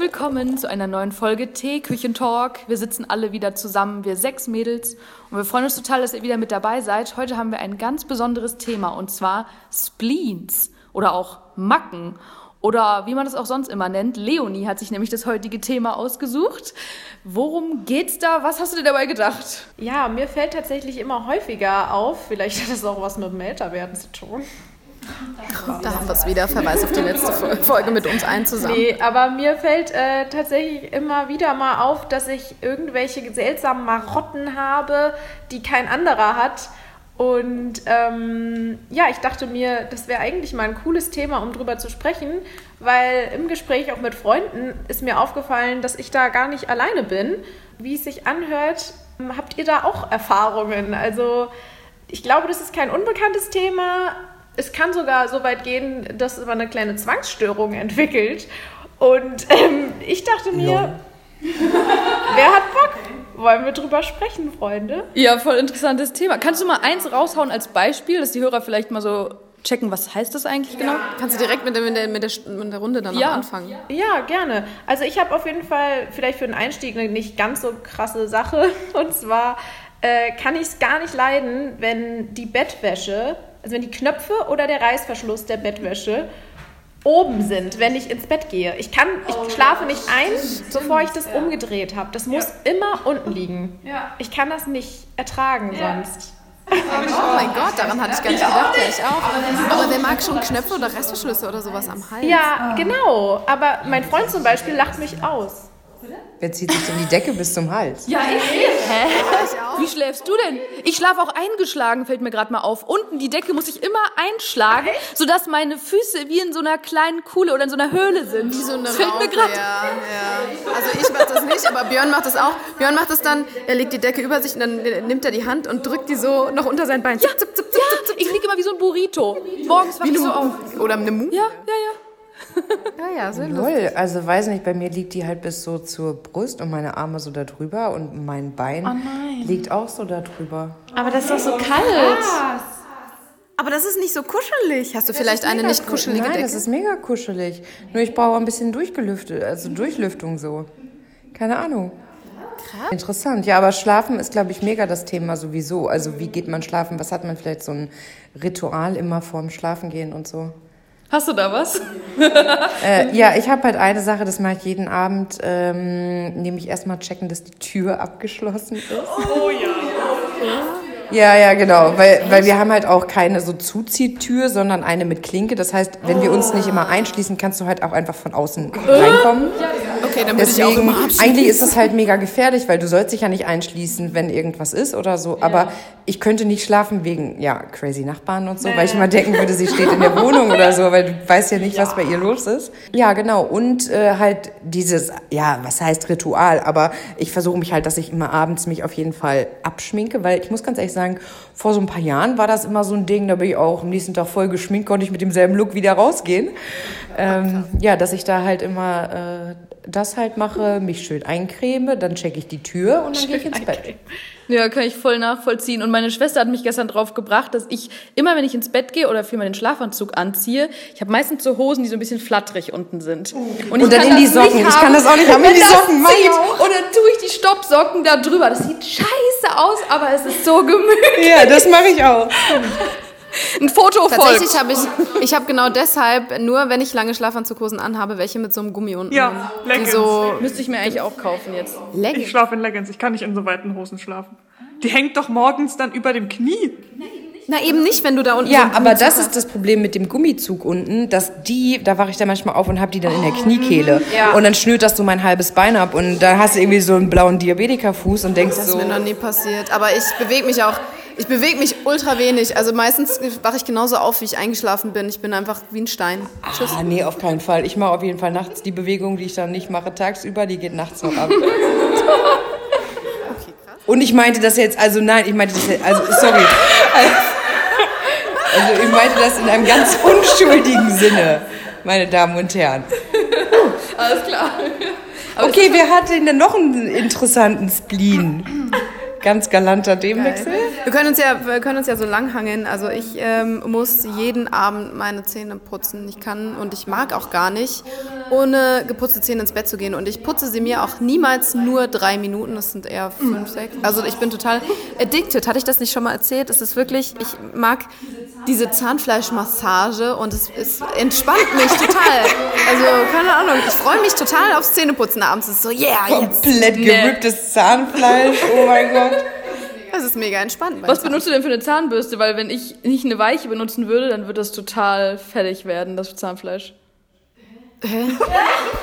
Willkommen zu einer neuen Folge Teeküchentalk. Wir sitzen alle wieder zusammen, wir sechs Mädels. Und wir freuen uns total, dass ihr wieder mit dabei seid. Heute haben wir ein ganz besonderes Thema und zwar Spleens oder auch Macken. Oder wie man das auch sonst immer nennt. Leonie hat sich nämlich das heutige Thema ausgesucht. Worum geht's da? Was hast du dir dabei gedacht? Ja, mir fällt tatsächlich immer häufiger auf, vielleicht hat das auch was mit dem Älterwerden zu tun. Da haben wir es wieder, Verweis auf die letzte Folge mit uns ein zusammen. Nee, aber mir fällt äh, tatsächlich immer wieder mal auf, dass ich irgendwelche seltsamen Marotten habe, die kein anderer hat. Und ähm, ja, ich dachte mir, das wäre eigentlich mal ein cooles Thema, um drüber zu sprechen, weil im Gespräch auch mit Freunden ist mir aufgefallen, dass ich da gar nicht alleine bin. Wie es sich anhört, habt ihr da auch Erfahrungen? Also ich glaube, das ist kein unbekanntes Thema. Es kann sogar so weit gehen, dass man eine kleine Zwangsstörung entwickelt. Und ähm, ich dachte mir, wer hat Bock? Wollen wir drüber sprechen, Freunde? Ja, voll interessantes Thema. Kannst du mal eins raushauen als Beispiel, dass die Hörer vielleicht mal so checken, was heißt das eigentlich genau? Kannst du direkt mit der, mit der, mit der, mit der Runde dann Ja. auch anfangen? Ja, gerne. Also ich habe auf jeden Fall vielleicht für den Einstieg eine nicht ganz so krasse Sache. Und zwar äh, kann ich es gar nicht leiden, wenn die Bettwäsche, also wenn die Knöpfe oder der Reißverschluss der Bettwäsche oben sind, wenn ich ins Bett gehe. Ich kann, ich schlafe nicht ein, bevor ich das umgedreht habe. Das muss immer unten liegen. Ich kann das nicht ertragen sonst. Oh mein Gott, daran hatte ich gar nicht gedacht. Ja, ich auch. Aber wer mag schon Knöpfe oder Reißverschlüsse oder sowas am Hals? Ja, genau. Aber mein Freund zum Beispiel lacht mich aus. Wer zieht sich denn die Decke bis zum Hals? Ja, ich. Hä? Wie schläfst du denn? Ich schlafe auch eingeschlagen, fällt mir gerade mal auf. Unten die Decke muss ich immer einschlagen, sodass meine Füße wie in so einer kleinen Kuhle oder in so einer Höhle sind. Wie so eine das fällt mir gerade. ja, ja. Also ich mach das nicht, aber Björn macht das auch. Björn macht das dann, er legt die Decke über sich und dann nimmt er die Hand und drückt die so noch unter sein Bein. Ja, Zip, zip, zip, zip, ja, ich liege immer wie so ein Burrito. Morgens wach ich so auf. Oder eine Mu? Ja, ja, ja. Ja, ja so lustig. Null. Also weiß nicht, bei mir liegt die halt bis so zur Brust und meine Arme so da drüber und mein Bein liegt auch so da drüber. Aber das ist doch so kalt. Aber das ist nicht so kuschelig. Hast du vielleicht eine nicht kuschelige Nein, Decke? das ist mega kuschelig. Nur ich brauche ein bisschen durchgelüftet, also Durchlüftung so. Keine Ahnung. Interessant. Ja, aber Schlafen ist, glaube ich, mega das Thema sowieso. Also wie geht man schlafen? Was hat man vielleicht so ein Ritual immer vorm Schlafengehen und so? Hast du da was? Äh, ja, ich habe halt eine Sache, das mache ich jeden Abend, ähm, nämlich erstmal checken, dass die Tür abgeschlossen ist. Oh ja. Ja, ja, genau, weil, weil wir haben halt auch keine so Zuziehtür, sondern eine mit Klinke. Das heißt, wenn wir uns nicht immer einschließen, kannst du halt auch einfach von außen reinkommen. Okay, dann würde ich auch Deswegen, immer abschließen. eigentlich ist das halt mega gefährlich, weil du sollst dich ja nicht einschließen, wenn irgendwas ist oder so. Aber ich könnte nicht schlafen wegen, ja, crazy Nachbarn und so, weil ich immer denken würde, sie steht in der Wohnung oder so, weil du weißt ja nicht, was bei ihr los ist. Ja, genau. Und äh, halt dieses, ja, was heißt Ritual? Aber ich versuche mich halt, dass ich immer abends mich auf jeden Fall abschminke, weil ich muss ganz ehrlich sagen, vor so ein paar Jahren war das immer so ein Ding, da bin ich auch am nächsten Tag voll geschminkt, konnte ich mit demselben Look wieder rausgehen. Ähm, ja, dass ich da halt immer äh, das halt mache, mich schön eincreme, dann checke ich die Tür und dann gehe ich ins Bett. Ja, kann ich voll nachvollziehen. Und meine Schwester hat mich gestern drauf gebracht, dass ich immer, wenn ich ins Bett gehe oder vielmehr den Schlafanzug anziehe, ich habe meistens so Hosen, die so ein bisschen flattrig unten sind. Und, Und dann in die Socken. Ich kann das auch nicht haben, in die Socken. Auch. Und dann tue ich die Stoppsocken da drüber. Das sieht scheiße aus, aber es ist so gemütlich. Ja, das mache ich auch. Ein Foto. Tatsächlich habe ich, ich habe genau deshalb, nur wenn ich lange Schlafanzughosen anhabe, welche mit so einem Gummi unten. Ja, Leggings. so Müsste ich mir eigentlich auch kaufen jetzt. Leggings. Ich schlafe in Leggings. Ich kann nicht in so weiten Hosen schlafen. Die hängt doch morgens dann über dem Knie. Na eben nicht, wenn du da unten so Ja, einen aber das hast. ist das Problem mit dem Gummizug unten, dass die, da wache ich dann manchmal auf und habe die dann in der Kniekehle. Und dann schnürt das so mein halbes Bein ab und da hast du irgendwie so einen blauen Diabetikerfuß und denkst Das ist so, mir noch nie passiert. Aber ich bewege mich auch. Ich bewege mich ultra wenig. Also meistens wache ich genauso auf, wie ich eingeschlafen bin. Ich bin einfach wie ein Stein. Tschüss. ah nee, auf keinen Fall. Ich mache auf jeden Fall nachts die Bewegung, die ich dann nicht mache tagsüber, die geht nachts noch ab. Und ich meinte das jetzt, also nein, ich meinte das jetzt, also sorry. Also ich meinte das in einem ganz unschuldigen Sinne, meine Damen und Herren. Alles klar. Okay, wer hat denn noch einen interessanten Spleen? Ganz galanter Themenwechsel. Wir können uns ja, wir können uns ja so lang hangeln. Also ich ähm, muss jeden Abend meine Zähne putzen. Ich kann und ich mag auch gar nicht, ohne geputzte Zähne ins Bett zu gehen. Und ich putze sie mir auch niemals nur drei Minuten. Das sind eher fünf, sechs. Also ich bin total addicted. Hatte ich das nicht schon mal erzählt? Es ist wirklich, ich mag diese Zahnfleischmassage und es, es entspannt mich total. Also keine Ahnung. Ich freue mich total aufs Zähneputzen abends. Es ist so, yeah, jetzt. Komplett gerücktes Zahnfleisch. Oh mein Gott. Ist mega entspannt. Was benutzt du denn für eine Zahnbürste? Weil wenn ich nicht eine weiche benutzen würde, dann wird das total fertig werden, das Zahnfleisch. Hä?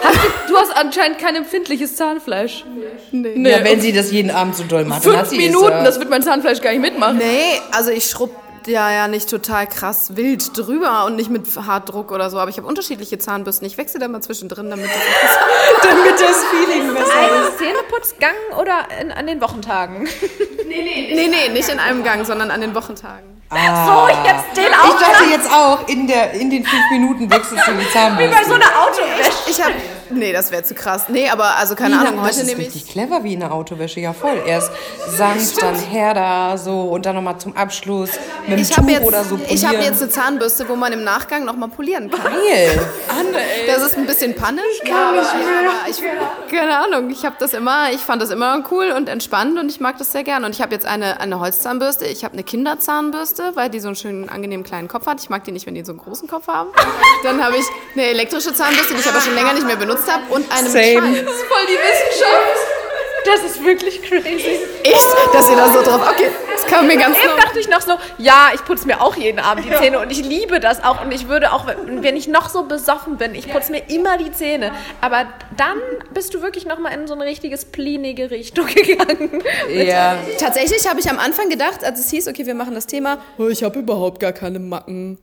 Hast du, du hast anscheinend kein empfindliches Zahnfleisch. Nee. Ja, wenn sie das jeden Abend so doll macht, dann hat Fünf sie Minuten, das wird mein Zahnfleisch gar nicht mitmachen. Nee, also ich schrubb ja ja nicht total krass wild drüber und nicht mit Hartdruck oder so, aber ich habe unterschiedliche Zahnbürsten. Ich wechsle da mal zwischendrin, damit das damit das Feeling besser Ein Zähneputzgang oder in, an den Wochentagen? Nee, nee, nicht in einem Gang, sondern an den Wochentagen. So, jetzt den Ich auch. dachte jetzt auch, in, der, in den fünf Minuten wechselst du die Zahnbürste. Bei so einer Autowäsche. Ich habe Nee, das wäre zu krass. Nee, aber also keine Ahnung, das heute ist nehme ich richtig clever wie eine Autowäsche, ja voll. Erst sanft, dann herder, so und dann nochmal zum Abschluss mit dem ich Tuch habe jetzt, oder so ich habe polieren. jetzt eine Zahnbürste, wo man im Nachgang nochmal polieren kann. Geil. Das ist ein bisschen Panne. Ich kann nicht mehr. Aber ich, keine Ahnung, ich habe das immer, ich fand das immer cool und entspannt und ich mag das sehr gern. Und ich habe jetzt eine, eine Holzzahnbürste, ich habe eine Kinderzahnbürste, weil die so einen schönen, angenehmen kleinen Kopf hat. Ich mag die nicht, wenn die so einen großen Kopf haben. Dann habe ich eine elektrische Zahnbürste, die ich aber schon länger nicht mehr benutzt habe und eine mit Same. Schall. Das ist voll die Wissenschaft. Das ist wirklich crazy. Echt? Dass ihr da so drauf, okay, das kam mir ganz Eben dachte ich noch so, ja, ich putze mir auch jeden Abend die Zähne und ich liebe das auch und ich würde auch, wenn ich noch so besoffen bin, ich putze mir immer die Zähne. Aber dann bist du wirklich noch mal in so eine richtige splinige Richtung gegangen. Ja. Tatsächlich habe ich am Anfang gedacht, als es hieß, okay, wir machen das Thema, oh, ich habe überhaupt gar keine Macken.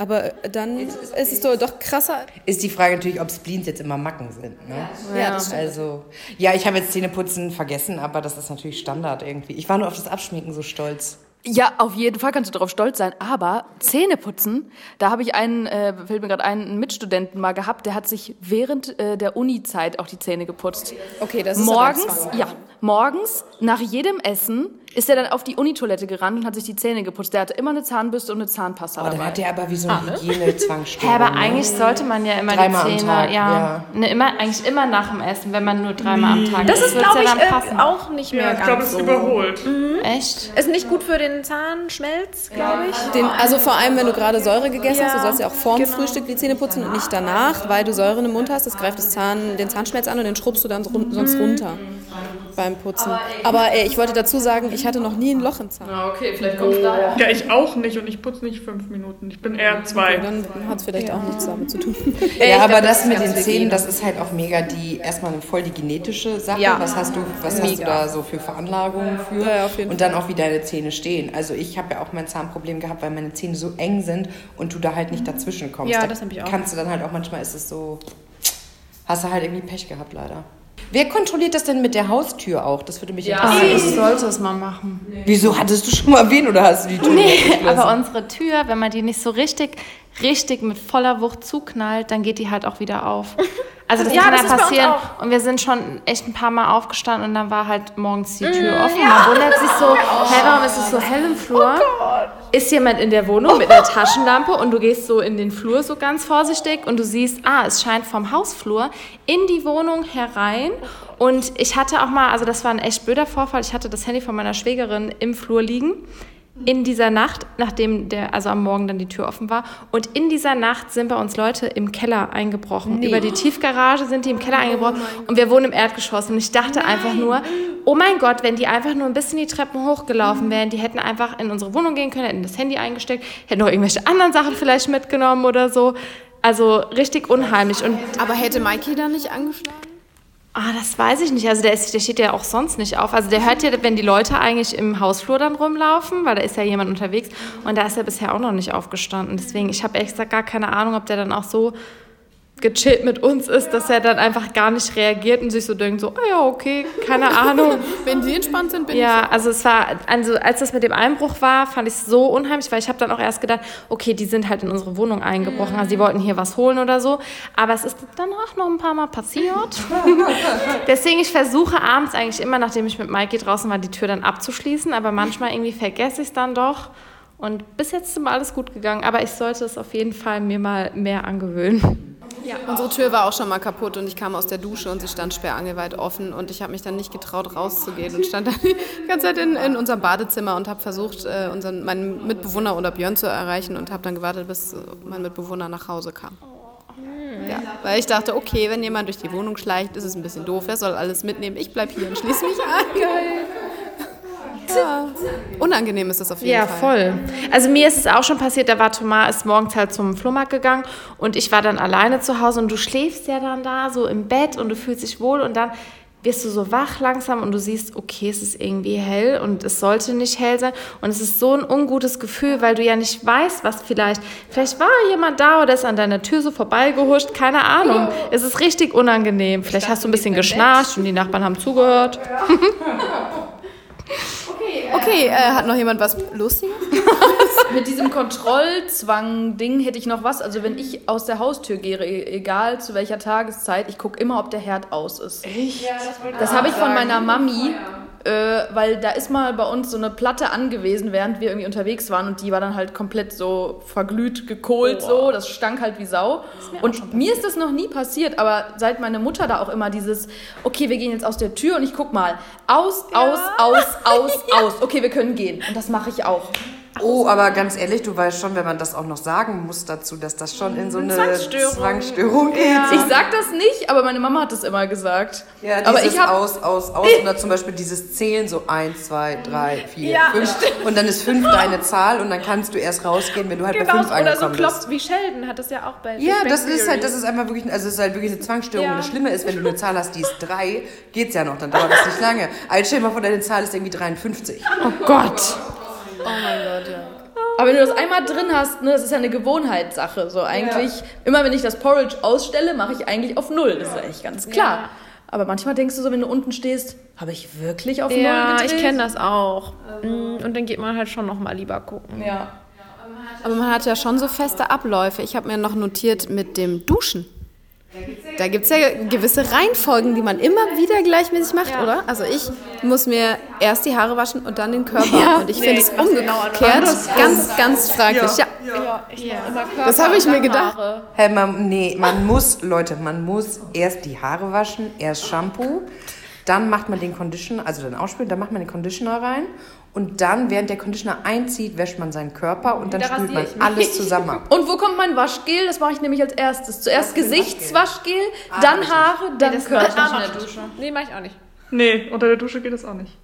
Aber dann ist es doch, doch krasser. Ist die Frage natürlich, ob Spleens jetzt immer Macken sind. Ne? Ja, das stimmt. Also, ja, ich habe jetzt Zähneputzen vergessen, aber das ist natürlich Standard irgendwie. Ich war nur auf das Abschminken so stolz. Ja, auf jeden Fall kannst du darauf stolz sein. Aber Zähne putzen, da habe ich einen, äh, fällt mir gerade ein, einen Mitstudenten mal gehabt, der hat sich während äh, der Uni-Zeit auch die Zähne geputzt. Okay, das ist morgens, ja, morgens nach jedem Essen ist er dann auf die Unitoilette gerannt und hat sich die Zähne geputzt. Der hatte immer eine Zahnbürste und eine Zahnpasta Aber dann dabei. hat der aber wie so eine Hygienezwangsstörung. Ja, aber ne? eigentlich sollte man ja immer Dreimal die Zähne, Tag, ja, ja. Ne, immer, eigentlich immer nach dem Essen, wenn man nur dreimal am Tag Das isst, ist, glaube ich, ja dann äh, auch nicht mehr Ja, ich glaube, ganz es so. ist überholt. Echt? Ist nicht gut für den Zahnschmelz, glaube ich. Den, also vor allem, wenn du gerade Säure gegessen hast, du Ja, sollst ja auch vorm genau. Frühstück die Zähne putzen und nicht danach, weil du Säure im Mund hast. Das greift das Zahn, den Zahnschmelz an und den schrubbst du dann sonst runter beim Putzen. Aber äh, ich wollte dazu sagen, ich hatte noch nie ein Loch im Zahn. Ja, okay, vielleicht kommt es daher. Ja, ich auch nicht und ich putze nicht fünf Minuten. Ich bin eher zwei. Dann hat es vielleicht auch nichts damit zu tun. Ja, aber glaub, das das mit den Zähnen, das ist halt auch mega die, erstmal voll die genetische Sache. Ja. Was hast du, was hast du da so für Veranlagungen für? Ja, ja, auf jeden und dann auch, wie deine Zähne stehen. Also ich habe ja auch mein Zahnproblem gehabt, weil meine Zähne so eng sind und du da halt nicht dazwischen kommst. Ja, da das hab ich auch. Kannst du dann halt auch, manchmal ist es so, hast du halt irgendwie Pech gehabt, leider. Wer kontrolliert das denn mit der Haustür auch? Das würde mich Ah, interessieren. ich sollte es mal machen. Wieso hattest du schon mal wen oder hast du die Tür Nee, geschlossen? aber unsere Tür, wenn man die nicht so richtig, richtig mit voller Wucht zuknallt, dann geht die halt auch wieder auf. Also das Ja, kann das ja passieren. Und wir sind schon echt ein paar Mal aufgestanden und dann war halt morgens die Tür offen. Man wundert sich so, hä, warum ist es so hell im Flur? ist jemand in der Wohnung mit einer Taschenlampe und du gehst so in den Flur so ganz vorsichtig und du siehst, ah, es scheint vom Hausflur in die Wohnung herein. Und ich hatte auch mal, also das war ein echt blöder Vorfall, ich hatte das Handy von meiner Schwägerin im Flur liegen. In dieser Nacht, nachdem der, also am Morgen dann die Tür offen war, und in dieser Nacht sind bei uns Leute im Keller eingebrochen. Über die Tiefgarage sind die im Keller eingebrochen und wir wohnen im Erdgeschoss. Und ich dachte einfach nur, oh mein Gott, wenn die einfach nur ein bisschen die Treppen hochgelaufen wären, die hätten einfach in unsere Wohnung gehen können, hätten das Handy eingesteckt, hätten noch irgendwelche anderen Sachen vielleicht mitgenommen oder so. Also richtig unheimlich. Und Aber hätte Mikey da nicht angeschlagen? Ah, das weiß ich nicht. Also der, ist, der steht ja auch sonst nicht auf. Also der hört ja, wenn die Leute eigentlich im Hausflur dann rumlaufen, weil da ist ja jemand unterwegs und da ist er bisher auch noch nicht aufgestanden. Deswegen, ich habe ehrlich gesagt gar keine Ahnung, ob der dann auch so gechillt mit uns ist, dass er dann einfach gar nicht reagiert und sich so denkt, so, ah ja, okay, keine Ahnung. Wenn die entspannt sind, bin ich Ja, also es war, also als das mit dem Einbruch war, fand ich es so unheimlich, weil ich habe dann auch erst gedacht, okay, die sind halt in unsere Wohnung eingebrochen, also die wollten hier was holen oder so. Aber es ist dann auch noch ein paar Mal passiert. Deswegen, ich versuche abends eigentlich immer, nachdem ich mit Mikey draußen war, die Tür dann abzuschließen, aber manchmal irgendwie vergesse ich es dann doch. Und bis jetzt ist immer alles gut gegangen, aber ich sollte es auf jeden Fall mir mal mehr angewöhnen. Unsere Tür war auch schon mal kaputt und ich kam aus der Dusche und sie stand sperrangelweit offen und ich habe mich dann nicht getraut rauszugehen und stand dann die ganze Zeit in, in unserem Badezimmer und habe versucht, äh, unseren, meinen Mitbewohner oder Björn zu erreichen und habe dann gewartet, bis mein Mitbewohner nach Hause kam. Ja, weil ich dachte, okay, wenn jemand durch die Wohnung schleicht, ist es ein bisschen doof, er soll alles mitnehmen. Ich bleib hier und schließe mich ein. Ja. Unangenehm ist das auf jeden Ja, Fall. voll. Also mir ist es auch schon passiert, da war Thomas ist morgens halt zum Flohmarkt gegangen und ich war dann alleine zu Hause und du schläfst ja dann da so im Bett und du fühlst dich wohl und dann wirst du so wach langsam und du siehst, okay, es ist irgendwie hell und es sollte nicht hell sein und es ist so ein ungutes Gefühl, weil du ja nicht weißt, was vielleicht, vielleicht war jemand da oder ist an deiner Tür so vorbeigehuscht, keine Ahnung. Es ist richtig unangenehm. Vielleicht hast du ein bisschen geschnarcht und die Nachbarn haben zugehört. Okay, äh, hat noch jemand was Lustiges? Mit diesem Kontrollzwang-Ding hätte ich noch was. Also wenn ich aus der Haustür gehe, e- egal zu welcher Tageszeit, ich gucke immer, ob der Herd aus ist. Echt? das habe ich von meiner Mami. Äh, weil da ist mal bei uns so eine Platte angewiesen, während wir irgendwie unterwegs waren und die war dann halt komplett so verglüht, gekohlt so, das stank halt wie Sau. und mir ist das noch nie passiert, aber seit meine Mutter da auch immer dieses, okay, wir gehen jetzt aus der Tür und ich guck mal, aus, aus, aus, aus, aus, okay, wir können gehen. Und das mache ich auch. Oh, aber ganz ehrlich, du weißt schon, wenn man das auch noch sagen muss dazu, dass das schon in so eine Zwangsstörung. Zwangsstörung geht. Ich sag das nicht, aber meine Mama hat das immer gesagt. Ja, dieses aber ich habe aus, aus, aus oder zum Beispiel dieses Zählen so 1, 2, 3, 4, 5 und dann ist 5 deine Zahl und dann kannst du erst rausgehen, wenn du halt bei Genau, 5 oder so angekommen klopft bist. wie Sheldon hat das ja auch bei Ja, das ist halt, das ist einfach wirklich, also es ist halt wirklich eine Zwangsstörung. Ja. Das Schlimme ist, wenn du eine Zahl hast, die ist 3, geht's ja noch, dann dauert das nicht lange. Also stell dir mal vor, deine Zahl ist irgendwie 53. Oh Gott. Aber wenn du das einmal drin hast, ne, das ist ja eine Gewohnheitssache. So eigentlich, immer wenn ich das Porridge ausstelle, mache ich eigentlich auf Null. Das ist eigentlich ganz klar. Aber manchmal denkst du so, wenn du unten stehst, habe ich wirklich auf Null Ja, gedreht? ich kenne das auch. Mm, Und dann geht man halt schon noch mal lieber gucken. Ja. Aber man hat ja schon so feste Abläufe. Ich habe mir noch notiert mit dem Duschen. Da gibt es ja gewisse Reihenfolgen, die man immer wieder gleichmäßig macht, oder? Also ich muss mir erst die Haare waschen und dann den Körper. und ich finde es umgekehrt ganz, ganz fraglich. Ja. Ja, ich mach immer Körper. Das habe ich mir gedacht. Hä, man, nee, man muss, Leute, man muss erst die Haare waschen, erst Shampoo, dann macht man den Conditioner, also dann ausspülen, dann macht man den Conditioner rein und dann, während der Conditioner einzieht, wäscht man seinen Körper und dann spült man alles zusammen ab. Und wo kommt mein Waschgel? Das mache ich nämlich als erstes. Zuerst Gesichtswaschgel, dann Haare, dann Körper. Nee, mach ich auch nicht. Nee, unter der Dusche geht das auch nicht.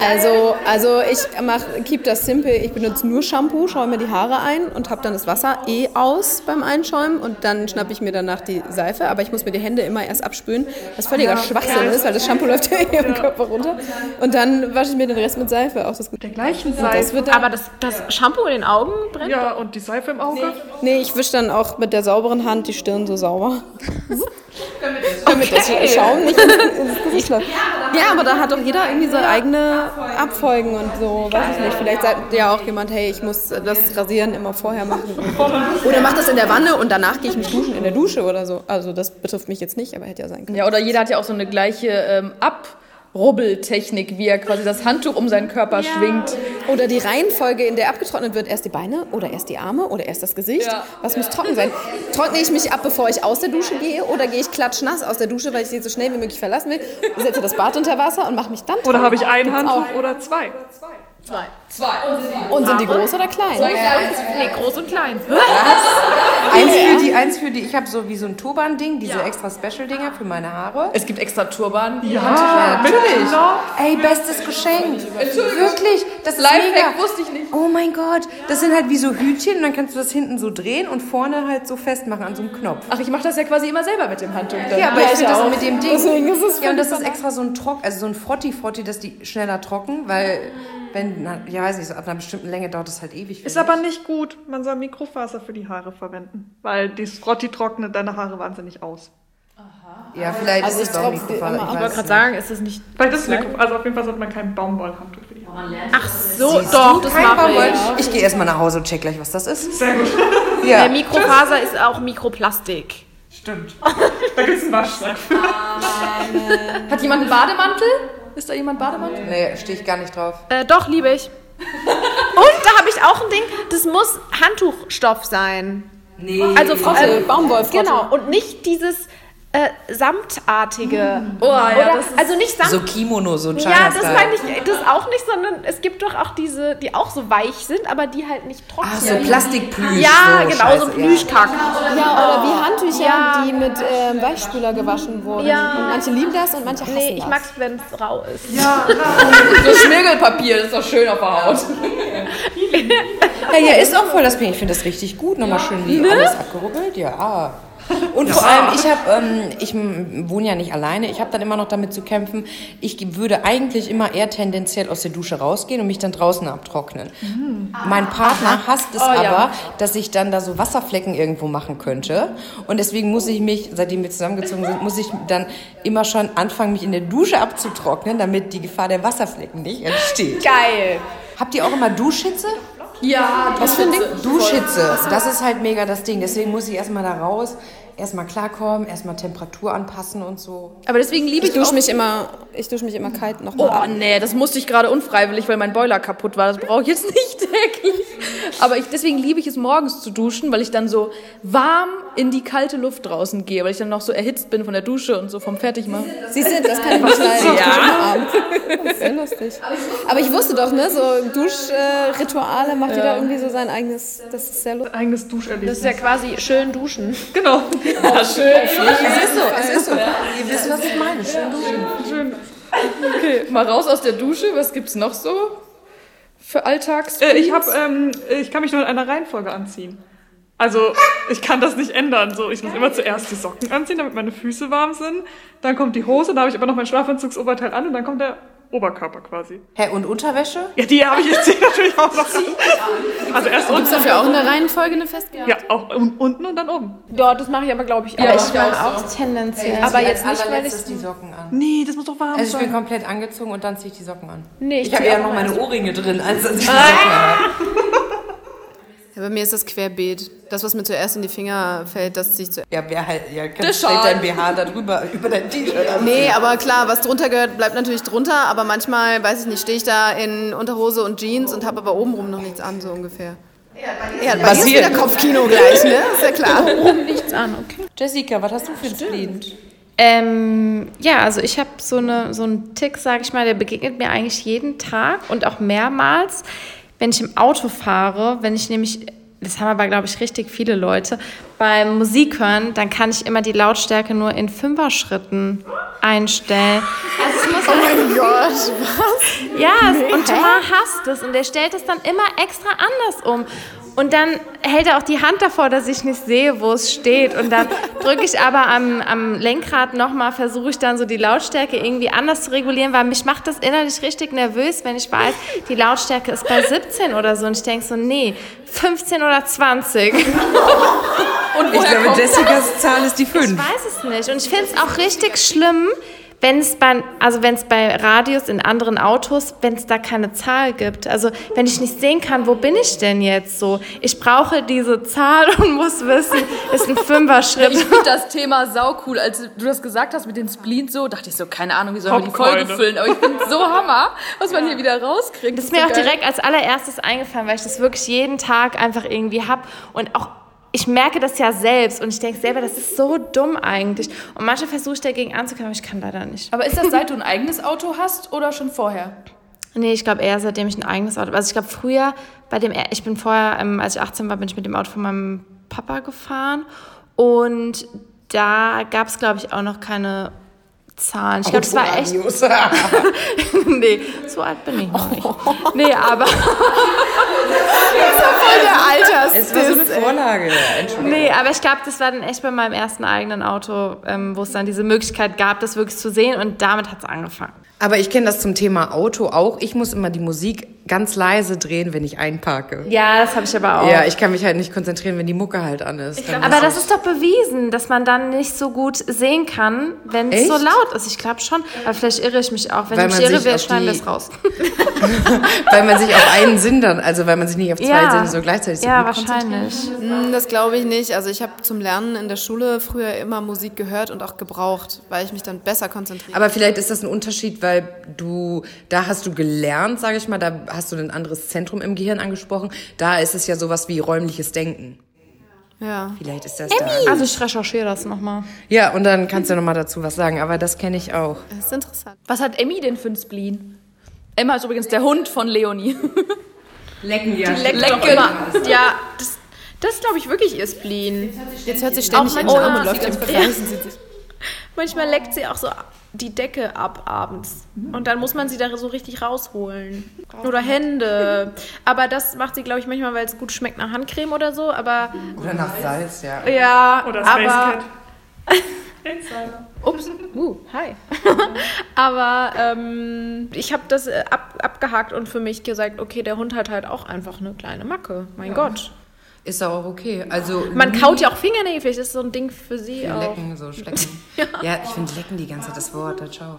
Also, also ich mach, keep das simple. Ich benutze nur Shampoo, schäume mir die Haare ein und habe dann das Wasser eh aus beim Einschäumen und dann schnappe ich mir danach die Seife. Aber ich muss mir die Hände immer erst abspülen, was völliger Schwachsinn ist, weil das Shampoo läuft ja eh im Körper runter. Und dann wasche ich mir den Rest mit Seife. Auch das. Der gleichen Das Seife. wird dann, Aber das, das Shampoo in den Augen brennt? Ja, und die Seife im Auge? nee, ich wische dann auch mit der sauberen Hand die Stirn so sauber. Damit das Schaum nicht ins Gesicht läuft. Ja, aber da hat doch jeder irgendwie so eigene Abfolgen und so, weiß ich nicht. Vielleicht sagt ja auch jemand, hey, ich muss das Rasieren immer vorher machen. Oder macht das in der Wanne und danach gehe ich mich duschen in der Dusche oder so. Also das betrifft mich jetzt nicht, aber hätte ja sein können. Ja, oder jeder hat ja auch so eine gleiche ähm, Abrubbeltechnik, wie er quasi das Handtuch um seinen Körper schwingt. Oder die Reihenfolge, in der abgetrocknet wird, erst die Beine oder erst die Arme oder erst das Gesicht. Ja. Was muss trocken sein? Trockne ich mich ab, bevor ich aus der Dusche gehe oder gehe ich klatschnass aus der Dusche, weil ich sie so schnell wie möglich verlassen will, setze das Bad unter Wasser und mache mich dann Oder trocken? habe ich ein Handtuch auch. oder zwei? Und sind die groß oder klein? Nee, groß und klein. Eins für die, eins für die, ich habe so wie so ein Turban-Ding, diese extra Special-Dinger für meine Haare. Es gibt extra Turban. Ja, natürlich. Ey, bestes Geschenk. Wirklich, das ist Lifehack wusste ich nicht. Oh mein Gott, das sind halt wie so Hütchen und dann kannst du das hinten so drehen und vorne halt so festmachen an so einem Knopf. Ach, ich mache das ja quasi immer selber mit dem Handtuch. Dann. Ja, aber ich finde das mit dem Ding. Deswegen ist es ja, und das ist extra so ein Trock, also so ein Frotti-Frotti, dass die schneller trocken, weil Wenn, na, ja, weiß nicht, so ab einer bestimmten Länge dauert das halt ewig. Ist aber ich. nicht gut. Man soll Mikrofaser für die Haare verwenden. Weil die Frotti trocknet deine Haare wahnsinnig aus. Ja, vielleicht Also ist es ich tropfe Mikrofaser. Ich. Ich wollte gerade sagen, ist das nicht. Vielleicht ist es Mikro Also auf jeden Fall sollte man kein Baumwollhandtuch für die Haare. Ach so, Siehst doch, du das mache Baumwoll? ich. Ich gehe erstmal nach Hause und check gleich, was das ist. Sehr gut. Ja. Der Mikrofaser ist auch Mikroplastik. Stimmt. Da gibt es einen Waschsack. Hat jemand einen Bademantel? Ist da jemand Bademantel? Nee, stehe ich gar nicht drauf. Äh, doch, liebe ich. Und da habe ich auch ein Ding, das muss Handtuchstoff sein. Nee. Also Frotte, ähm, Baumwollfrotte. Genau, und nicht dieses äh, samtartige. Oh, ja, Oder, also nicht Samt. So Kimono, so ein ja, China das meine ich das auch nicht, sondern es gibt doch auch diese, die auch so weich sind, aber die halt nicht trocken Ach, so sind. Plastikplüsch. Ja, so genau, Scheiße, so ein Plüschkack. Ja, oder wie Handtücher, Ja. die mit ähm, Weichspüler gewaschen wurden. Ja. Und manche lieben das und manche hassen Nee, ich das. mag's, wenn es rau ist. so Schmirgelpapier, das ist doch schön auf der Haut. Ja, ja, ist auch voll das Ding. Ich finde das richtig gut. Nochmal schön wie alles abgerubbelt. Ja. Und vor allem, ich habe, ähm, ich wohne ja nicht alleine. Ich habe dann immer noch damit zu kämpfen. Ich würde eigentlich immer eher tendenziell aus der Dusche rausgehen und mich dann draußen abtrocknen. Mein Partner hasst es aber, dass ich dann da so Wasserflecken irgendwo machen könnte. Und deswegen muss ich mich, seitdem wir zusammengezogen sind, muss ich dann immer schon anfangen, mich in der Dusche abzutrocknen, damit die Gefahr der Wasserflecken nicht entsteht. Geil. Habt ihr auch immer Duschhitze? Ja, Ding? Duschhitze. Das ist halt mega das Ding. Deswegen muss ich erstmal da raus, erstmal klarkommen, erstmal Temperatur anpassen und so. Aber deswegen liebe Ich ich, dusche mich immer, ich dusche mich immer kalt noch mal Oh ab. nee, das musste ich gerade unfreiwillig, weil mein Boiler kaputt war. Das brauche ich jetzt nicht täglich. Aber ich, deswegen liebe ich es morgens zu duschen, weil ich dann so warm in die kalte Luft draußen gehe, weil ich dann noch so erhitzt bin von der Dusche und so vom Fertigmachen. Siehst du, das kann ich immer abends. Das ist sehr lustig. Aber ich wusste doch, ne, so Duschrituale macht jeder irgendwie so sein eigenes, das ist sehr lustig. Eigenes Das Duscherlebnis. ist ja quasi schön duschen. genau. Es ist so, es ist so. Ihr wisst, was ich meine. Schön duschen. Okay, mal raus aus der Dusche. Was gibt's noch so für Alltags? Äh, ich, hab, ähm, ich kann mich nur in einer Reihenfolge anziehen. Also, ich kann das nicht ändern. So, ich muss immer zuerst die Socken anziehen, damit meine Füße warm sind. Dann kommt die Hose, da habe ich aber noch mein Schlafanzugsoberteil an und dann kommt der Oberkörper quasi. Hä, und Unterwäsche? Ja, die habe ich jetzt hier natürlich auch noch. Also erst Gibt unten. es dafür auch eine Reihenfolge, eine festgelegte? Ja, auch un- unten und dann oben. Ja, das mache ich aber, glaube ich, auch. Ja, ich ich auch auch tendenziell. Aber aber jetzt nicht, weil ich... die Socken an. Nee, das muss doch warm Also ich bin sein. komplett angezogen und dann ziehe ich die Socken an. Nee, Ich habe zieh ja noch meine so- Ohrringe drin, als dass ich die Socken habe. Ja, bei mir ist das querbeet. Das, was mir zuerst in die Finger fällt, das ziehe ich zuerst. Ja, wer halt, ja, kannst schon. dein BH da drüber, über dein T-Shirt. Nee, aber klar, was drunter gehört, bleibt natürlich drunter. Aber manchmal, weiß ich nicht, stehe ich da in Unterhose und Jeans und habe aber obenrum noch nichts an, so ungefähr. Ja, bei dir ist wieder Kopfkino gleich, ne? Ist ja klar. nichts an, okay. Jessica, was hast du für ein Spleen? Ähm, ja, also ich habe so, eine, so einen Tick, sage ich mal, der begegnet mir eigentlich jeden Tag und auch mehrmals, wenn ich im Auto fahre, wenn ich nämlich, das haben aber, glaube ich, richtig viele Leute, beim Musik hören, dann kann ich immer die Lautstärke nur in Fünfer-Schritten einstellen. Also es muss Oh mein Gott, was? ja, und Thomas hasst es und der stellt es dann immer extra anders um. Und dann hält er auch die Hand davor, dass ich nicht sehe, wo es steht. Und dann drücke ich aber am, am Lenkrad nochmal, versuche ich dann so die Lautstärke irgendwie anders zu regulieren, weil mich macht das innerlich richtig nervös, wenn ich weiß, die Lautstärke ist bei 17 oder so. Und ich denke so, nee, 15 oder 20. Und Ich glaube, Jessicas Zahl ist die Ich 5. weiß es nicht. Und ich finde es auch richtig schlimm, wenn es bei, also wenn es bei Radios in anderen Autos, wenn es da keine Zahl gibt. Also wenn ich nicht sehen kann, wo bin ich denn jetzt so? Ich brauche diese Zahl und muss wissen, ist ein Fünfer-Schritt. Ich finde das Thema saucool. Als du das gesagt hast mit den Spleens so, dachte ich so, keine Ahnung, wie sollen wir die Folge füllen. Aber ich finde so Hammer, was man hier wieder rauskriegt. Das ist so mir auch geil. direkt als allererstes eingefallen, weil ich das wirklich jeden Tag einfach irgendwie hab und auch ich merke das ja selbst und ich denke selber, das ist so dumm eigentlich. Und manchmal versuche ich dagegen anzukommen, aber ich kann leider nicht. Aber ist das seit du ein eigenes Auto hast oder schon vorher? Nee, ich glaube eher seitdem ich ein eigenes Auto. Also ich glaube früher bei dem, ich bin vorher, ähm, als ich 18 war, bin ich mit dem Auto von meinem Papa gefahren und da gab es glaube ich auch noch keine Zahlen. Ich glaube, das war echt. nee, so alt bin ich noch nicht. Nee, aber. Der Alters. Es war so eine Vorlage. Entschuldigung. Nee, aber ich glaube, das war dann echt bei meinem ersten eigenen Auto, ähm, wo es dann diese Möglichkeit gab, das wirklich zu sehen und damit hat es angefangen. Aber ich kenne das zum Thema Auto auch. Ich muss immer die Musik ganz leise drehen, wenn ich einparke. Ja, das habe ich aber auch. Ja, ich kann mich halt nicht konzentrieren, wenn die Mucke halt an ist. Dann aber das ist doch bewiesen, dass man dann nicht so gut sehen kann, wenn es so laut ist. Ich glaube schon. Aber vielleicht irre ich mich auch. Wenn Weil ich mich irre, wir schneiden es raus. weil man sich auf einen Sinn dann, also weil man sich nicht auf zwei Ja. Sinne so gleichzeitig so ja, gut konzentriert. wahrscheinlich. Hm, Das glaube ich nicht. Also ich habe zum Lernen in der Schule früher immer Musik gehört und auch gebraucht, weil ich mich dann besser konzentriere. Aber vielleicht ist das ein Unterschied, weil du, da hast du gelernt, sage ich mal, da hast du ein anderes Zentrum im Gehirn angesprochen. Da ist es ja sowas wie räumliches Denken. ja. Vielleicht ist das da. Also ich recherchiere das nochmal. Ja, und dann kannst du nochmal dazu was sagen, aber das kenne ich auch. Das ist interessant. Was hat Emmy denn für ein Spleen? Emma ist übrigens der Hund von Leonie. Lecken ja. Leckt doch immer. Ja, das, das ist, glaube ich, wirklich ihr Spleen. Jetzt hört sie ständig Auch in den Arm manchmal- und läuft im Kreis. Manchmal leckt sie auch so die Decke ab abends. Und dann muss man sie da so richtig rausholen. Oder Hände. Aber das macht sie, glaube ich, manchmal, weil es gut schmeckt nach Handcreme oder so. Aber Oder nach Salz, ja. ja, Oder Space aber. Ups, uh, hi. aber ähm, ich habe das äh, ab, abgehakt und für mich gesagt, okay, der Hund hat halt auch einfach eine kleine Macke. Mein Gott. Ist auch okay. Also Man kaut ja auch Fingernägel, vielleicht ist so ein Ding für sie auch. Lecken, so schlecken. ja. ich finde lecken die ganze Zeit das Wort. Ciao.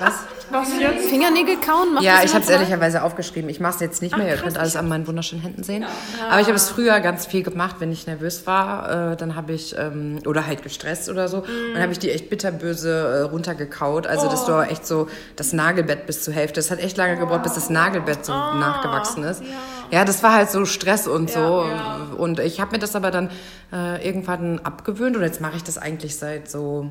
Was? Was jetzt? Fingernägel kauen? Macht Ja, ich habe es ehrlicherweise aufgeschrieben. Ich mache es jetzt nicht mehr. Ihr könnt alles an meinen wunderschönen Händen sehen. Aber ich habe es früher ganz viel gemacht, wenn ich nervös war. Äh, dann habe ich, ähm, oder halt gestresst oder so, dann habe ich die echt bitterböse äh, runtergekaut. Also das war echt so das Nagelbett bis zur Hälfte. Das hat echt lange gebraucht, bis das Nagelbett so nachgewachsen ist. Ja. das war halt so Stress und so. Und ich habe mir das aber dann äh, irgendwann abgewöhnt. Und jetzt mache ich das eigentlich seit so,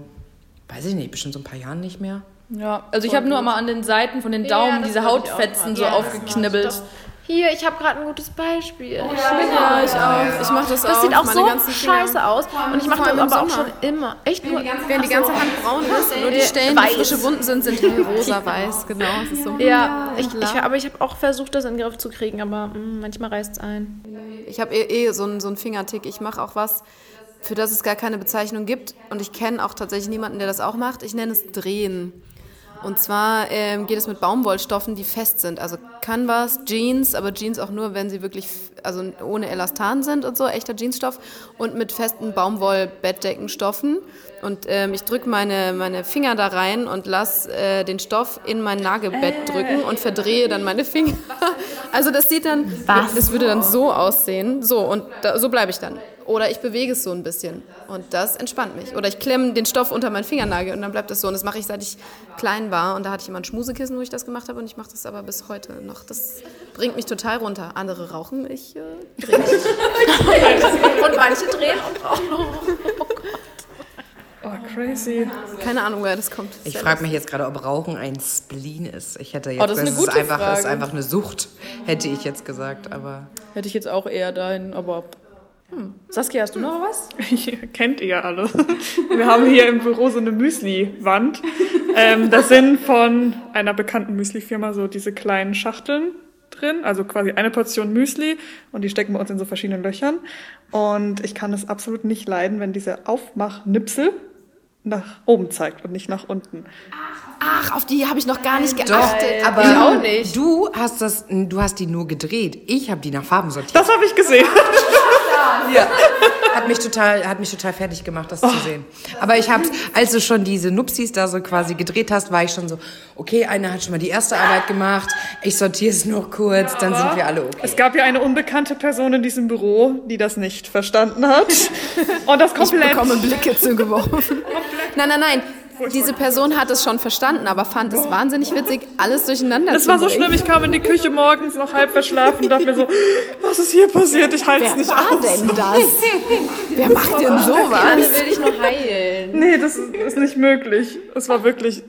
weiß ich nicht, bestimmt so ein paar Jahren nicht mehr. Ja, also ich habe nur mal an den Seiten von den Daumen das diese auch Hautfetzen so Ja, das aufgeknibbelt. Hier, ich habe gerade ein gutes Beispiel. Ja, ich auch. Ich mache das, Das auch. sieht auch Meine so ganzen Finger. scheiße aus. Und ich mache das aber auch Sommer. schon immer. Echt nur. Wenn die ganze Hand braun ist und nur die Stellen, Weiß. die frische Wunden sind, sind hellrosa weiß. Genau, ist so. Ja, ich, ich, aber ich habe auch versucht, das in den Griff zu kriegen, aber mm, manchmal reißt es ein. Ich habe eh, eh so einen so einen Fingertick. Ich mache auch was, für das es gar keine Bezeichnung gibt. Und ich kenne auch tatsächlich niemanden, der das auch macht. Ich nenne es Drehen. Und zwar ähm, geht es mit Baumwollstoffen, die fest sind. Also Canvas, Jeans, aber Jeans auch nur, wenn sie wirklich, also ohne Elastan sind und so, echter Jeansstoff. Und mit festen Baumwoll-Bettdeckenstoffen. Und ähm, ich drücke meine, meine Finger da rein und lasse äh, den Stoff in mein Nagelbett drücken und verdrehe dann meine Finger. Also das sieht dann, Was? das würde dann so aussehen. So, und da, so bleibe ich dann. Oder ich bewege es so ein bisschen. Und das entspannt mich. Oder ich klemme den Stoff unter meinen Fingernagel und dann bleibt das so. Und das mache ich, seit ich klein war. Und da hatte ich immer ein Schmusekissen, wo ich das gemacht habe. Und ich mache das aber bis heute noch. Das bringt mich total runter. Andere rauchen, ich äh, drehe mich. Und manche drehen und auch. Oh, crazy. Keine Ahnung, woher das kommt. Ich frage mich jetzt gerade, ob Rauchen ein Spleen ist. Ich hätte jetzt Oh, das ist eine es gute einfach, es ist Frage. einfach eine Sucht, hätte ich jetzt gesagt. Aber Hätte ich jetzt auch eher dahin, aber. Hm. Saskia, hast du noch was? Kennt ihr ja alle. Wir haben hier im Büro so eine Müsli-Wand. Ähm, das sind von einer bekannten Müsli-Firma so diese kleinen Schachteln drin, also quasi eine Portion Müsli und die stecken bei uns in so verschiedenen Löchern. Und ich kann es absolut nicht leiden, wenn diese Aufmachnipsel nach oben zeigt und nicht nach unten. Ach, auf die habe ich noch gar nicht doch, geachtet. aber Ich auch nicht. du hast das, du hast die nur gedreht. Ich habe die nach Farben sortiert. Das habe ich gesehen. Hat mich total, hat mich total fertig gemacht, das zu sehen. Aber ich habe, als du schon diese Nupsis da so quasi gedreht hast, war ich schon so, okay, einer hat schon mal die erste Arbeit gemacht, ich sortiere es noch kurz, dann sind wir alle okay. Es gab ja eine unbekannte Person in diesem Büro, die das nicht verstanden hat. Und das Ich komplett. bekomme Blicke zugeworfen. Nein, nein, nein. Diese Person hat es schon verstanden, aber fand es wahnsinnig witzig, alles durcheinander Es zu war so schlimm, ich kam in die Küche morgens noch halb verschlafen und dachte mir so, was ist hier passiert? Ich halte es Wer nicht war aus. denn das? Wer macht denn sowas? will dich nur heilen. Nee, das ist, ist nicht möglich. Es war wirklich,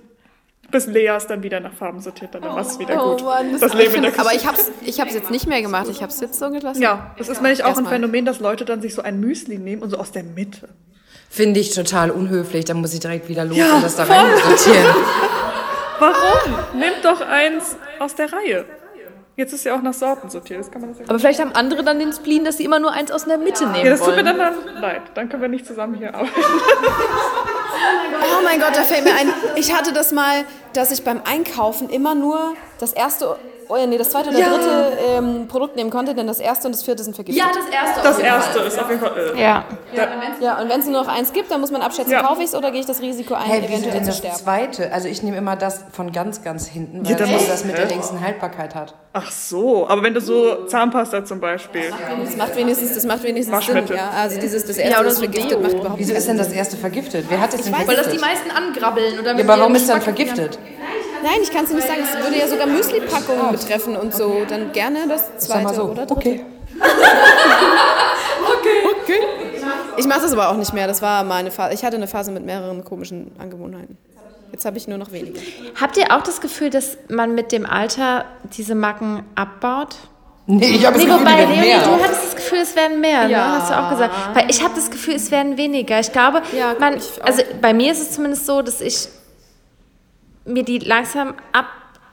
bis Lea es dann wieder nach Farben sortiert, dann war es wieder gut. Oh Mann, das Leben in der Küche. Aber ich hab's, ich hab's jetzt nicht mehr gemacht. Ich hab's jetzt so gelassen. ja, das ist nämlich auch ein Erstmal. Phänomen, dass Leute dann sich so ein Müsli nehmen und so aus der Mitte. Finde ich total unhöflich, dann muss ich direkt wieder los Ja, und das da rein sortieren. Warum? Nehmt doch eins aus der Reihe. Jetzt ist ja auch nach Sorten sortiert, das kann man das ja Aber vielleicht haben andere dann den Spleen, dass sie immer nur eins aus der Mitte nehmen Ja, das tut mir wollen. dann, dann leid. Dann können wir nicht zusammen hier arbeiten. Oh mein Gott, da fällt mir ein. Ich hatte das mal dass ich beim Einkaufen immer nur das erste, oh ja, nee, das zweite oder dritte ähm, Produkt nehmen konnte, denn das erste und das vierte sind vergiftet. Ja, das erste. Das erste ist auf jeden Fall. Äh, Ja. Ja, und wenn es nur noch eins gibt, dann muss man abschätzen, Ja. kaufe ich es oder gehe ich das Risiko ein, Hey, eventuell denn zu das sterben. zweite? Also ich nehme immer das von ganz, ganz hinten, weil Ja, dann das das mit der längsten Haltbarkeit hat. Ach so, aber wenn du so Zahnpasta zum Beispiel. Das macht wenigstens, das macht wenigstens Sinn. Ja, also dieses, das erste so vergiftet, macht überhaupt Wieso ist denn das erste vergiftet? Wer hat es denn weiß Weil das die vergiftet? meisten angrabbeln. Oder Ja, aber warum ist dann vergiftet? Nein, ich kann es dir nicht sagen. Es würde ja sogar Müsli-Packungen betreffen und so. Dann gerne das zweite so. oder dritte. Okay. Okay. Ich mache das aber auch nicht mehr. Das war mal eine Phase. Ich hatte eine Phase mit mehreren komischen Angewohnheiten. Jetzt habe ich nur noch wenige. Habt ihr auch das Gefühl, dass man mit dem Alter diese Macken abbaut? Nee, ich habe Nee, das Gefühl, wobei, Leonie, mehr. du hattest das Gefühl, es werden mehr, ne? Hast du auch gesagt. Weil ich habe das Gefühl, es werden weniger. Ich glaube, Ja, man, ich also bei mir ist es zumindest so, dass ich mir die langsam ab,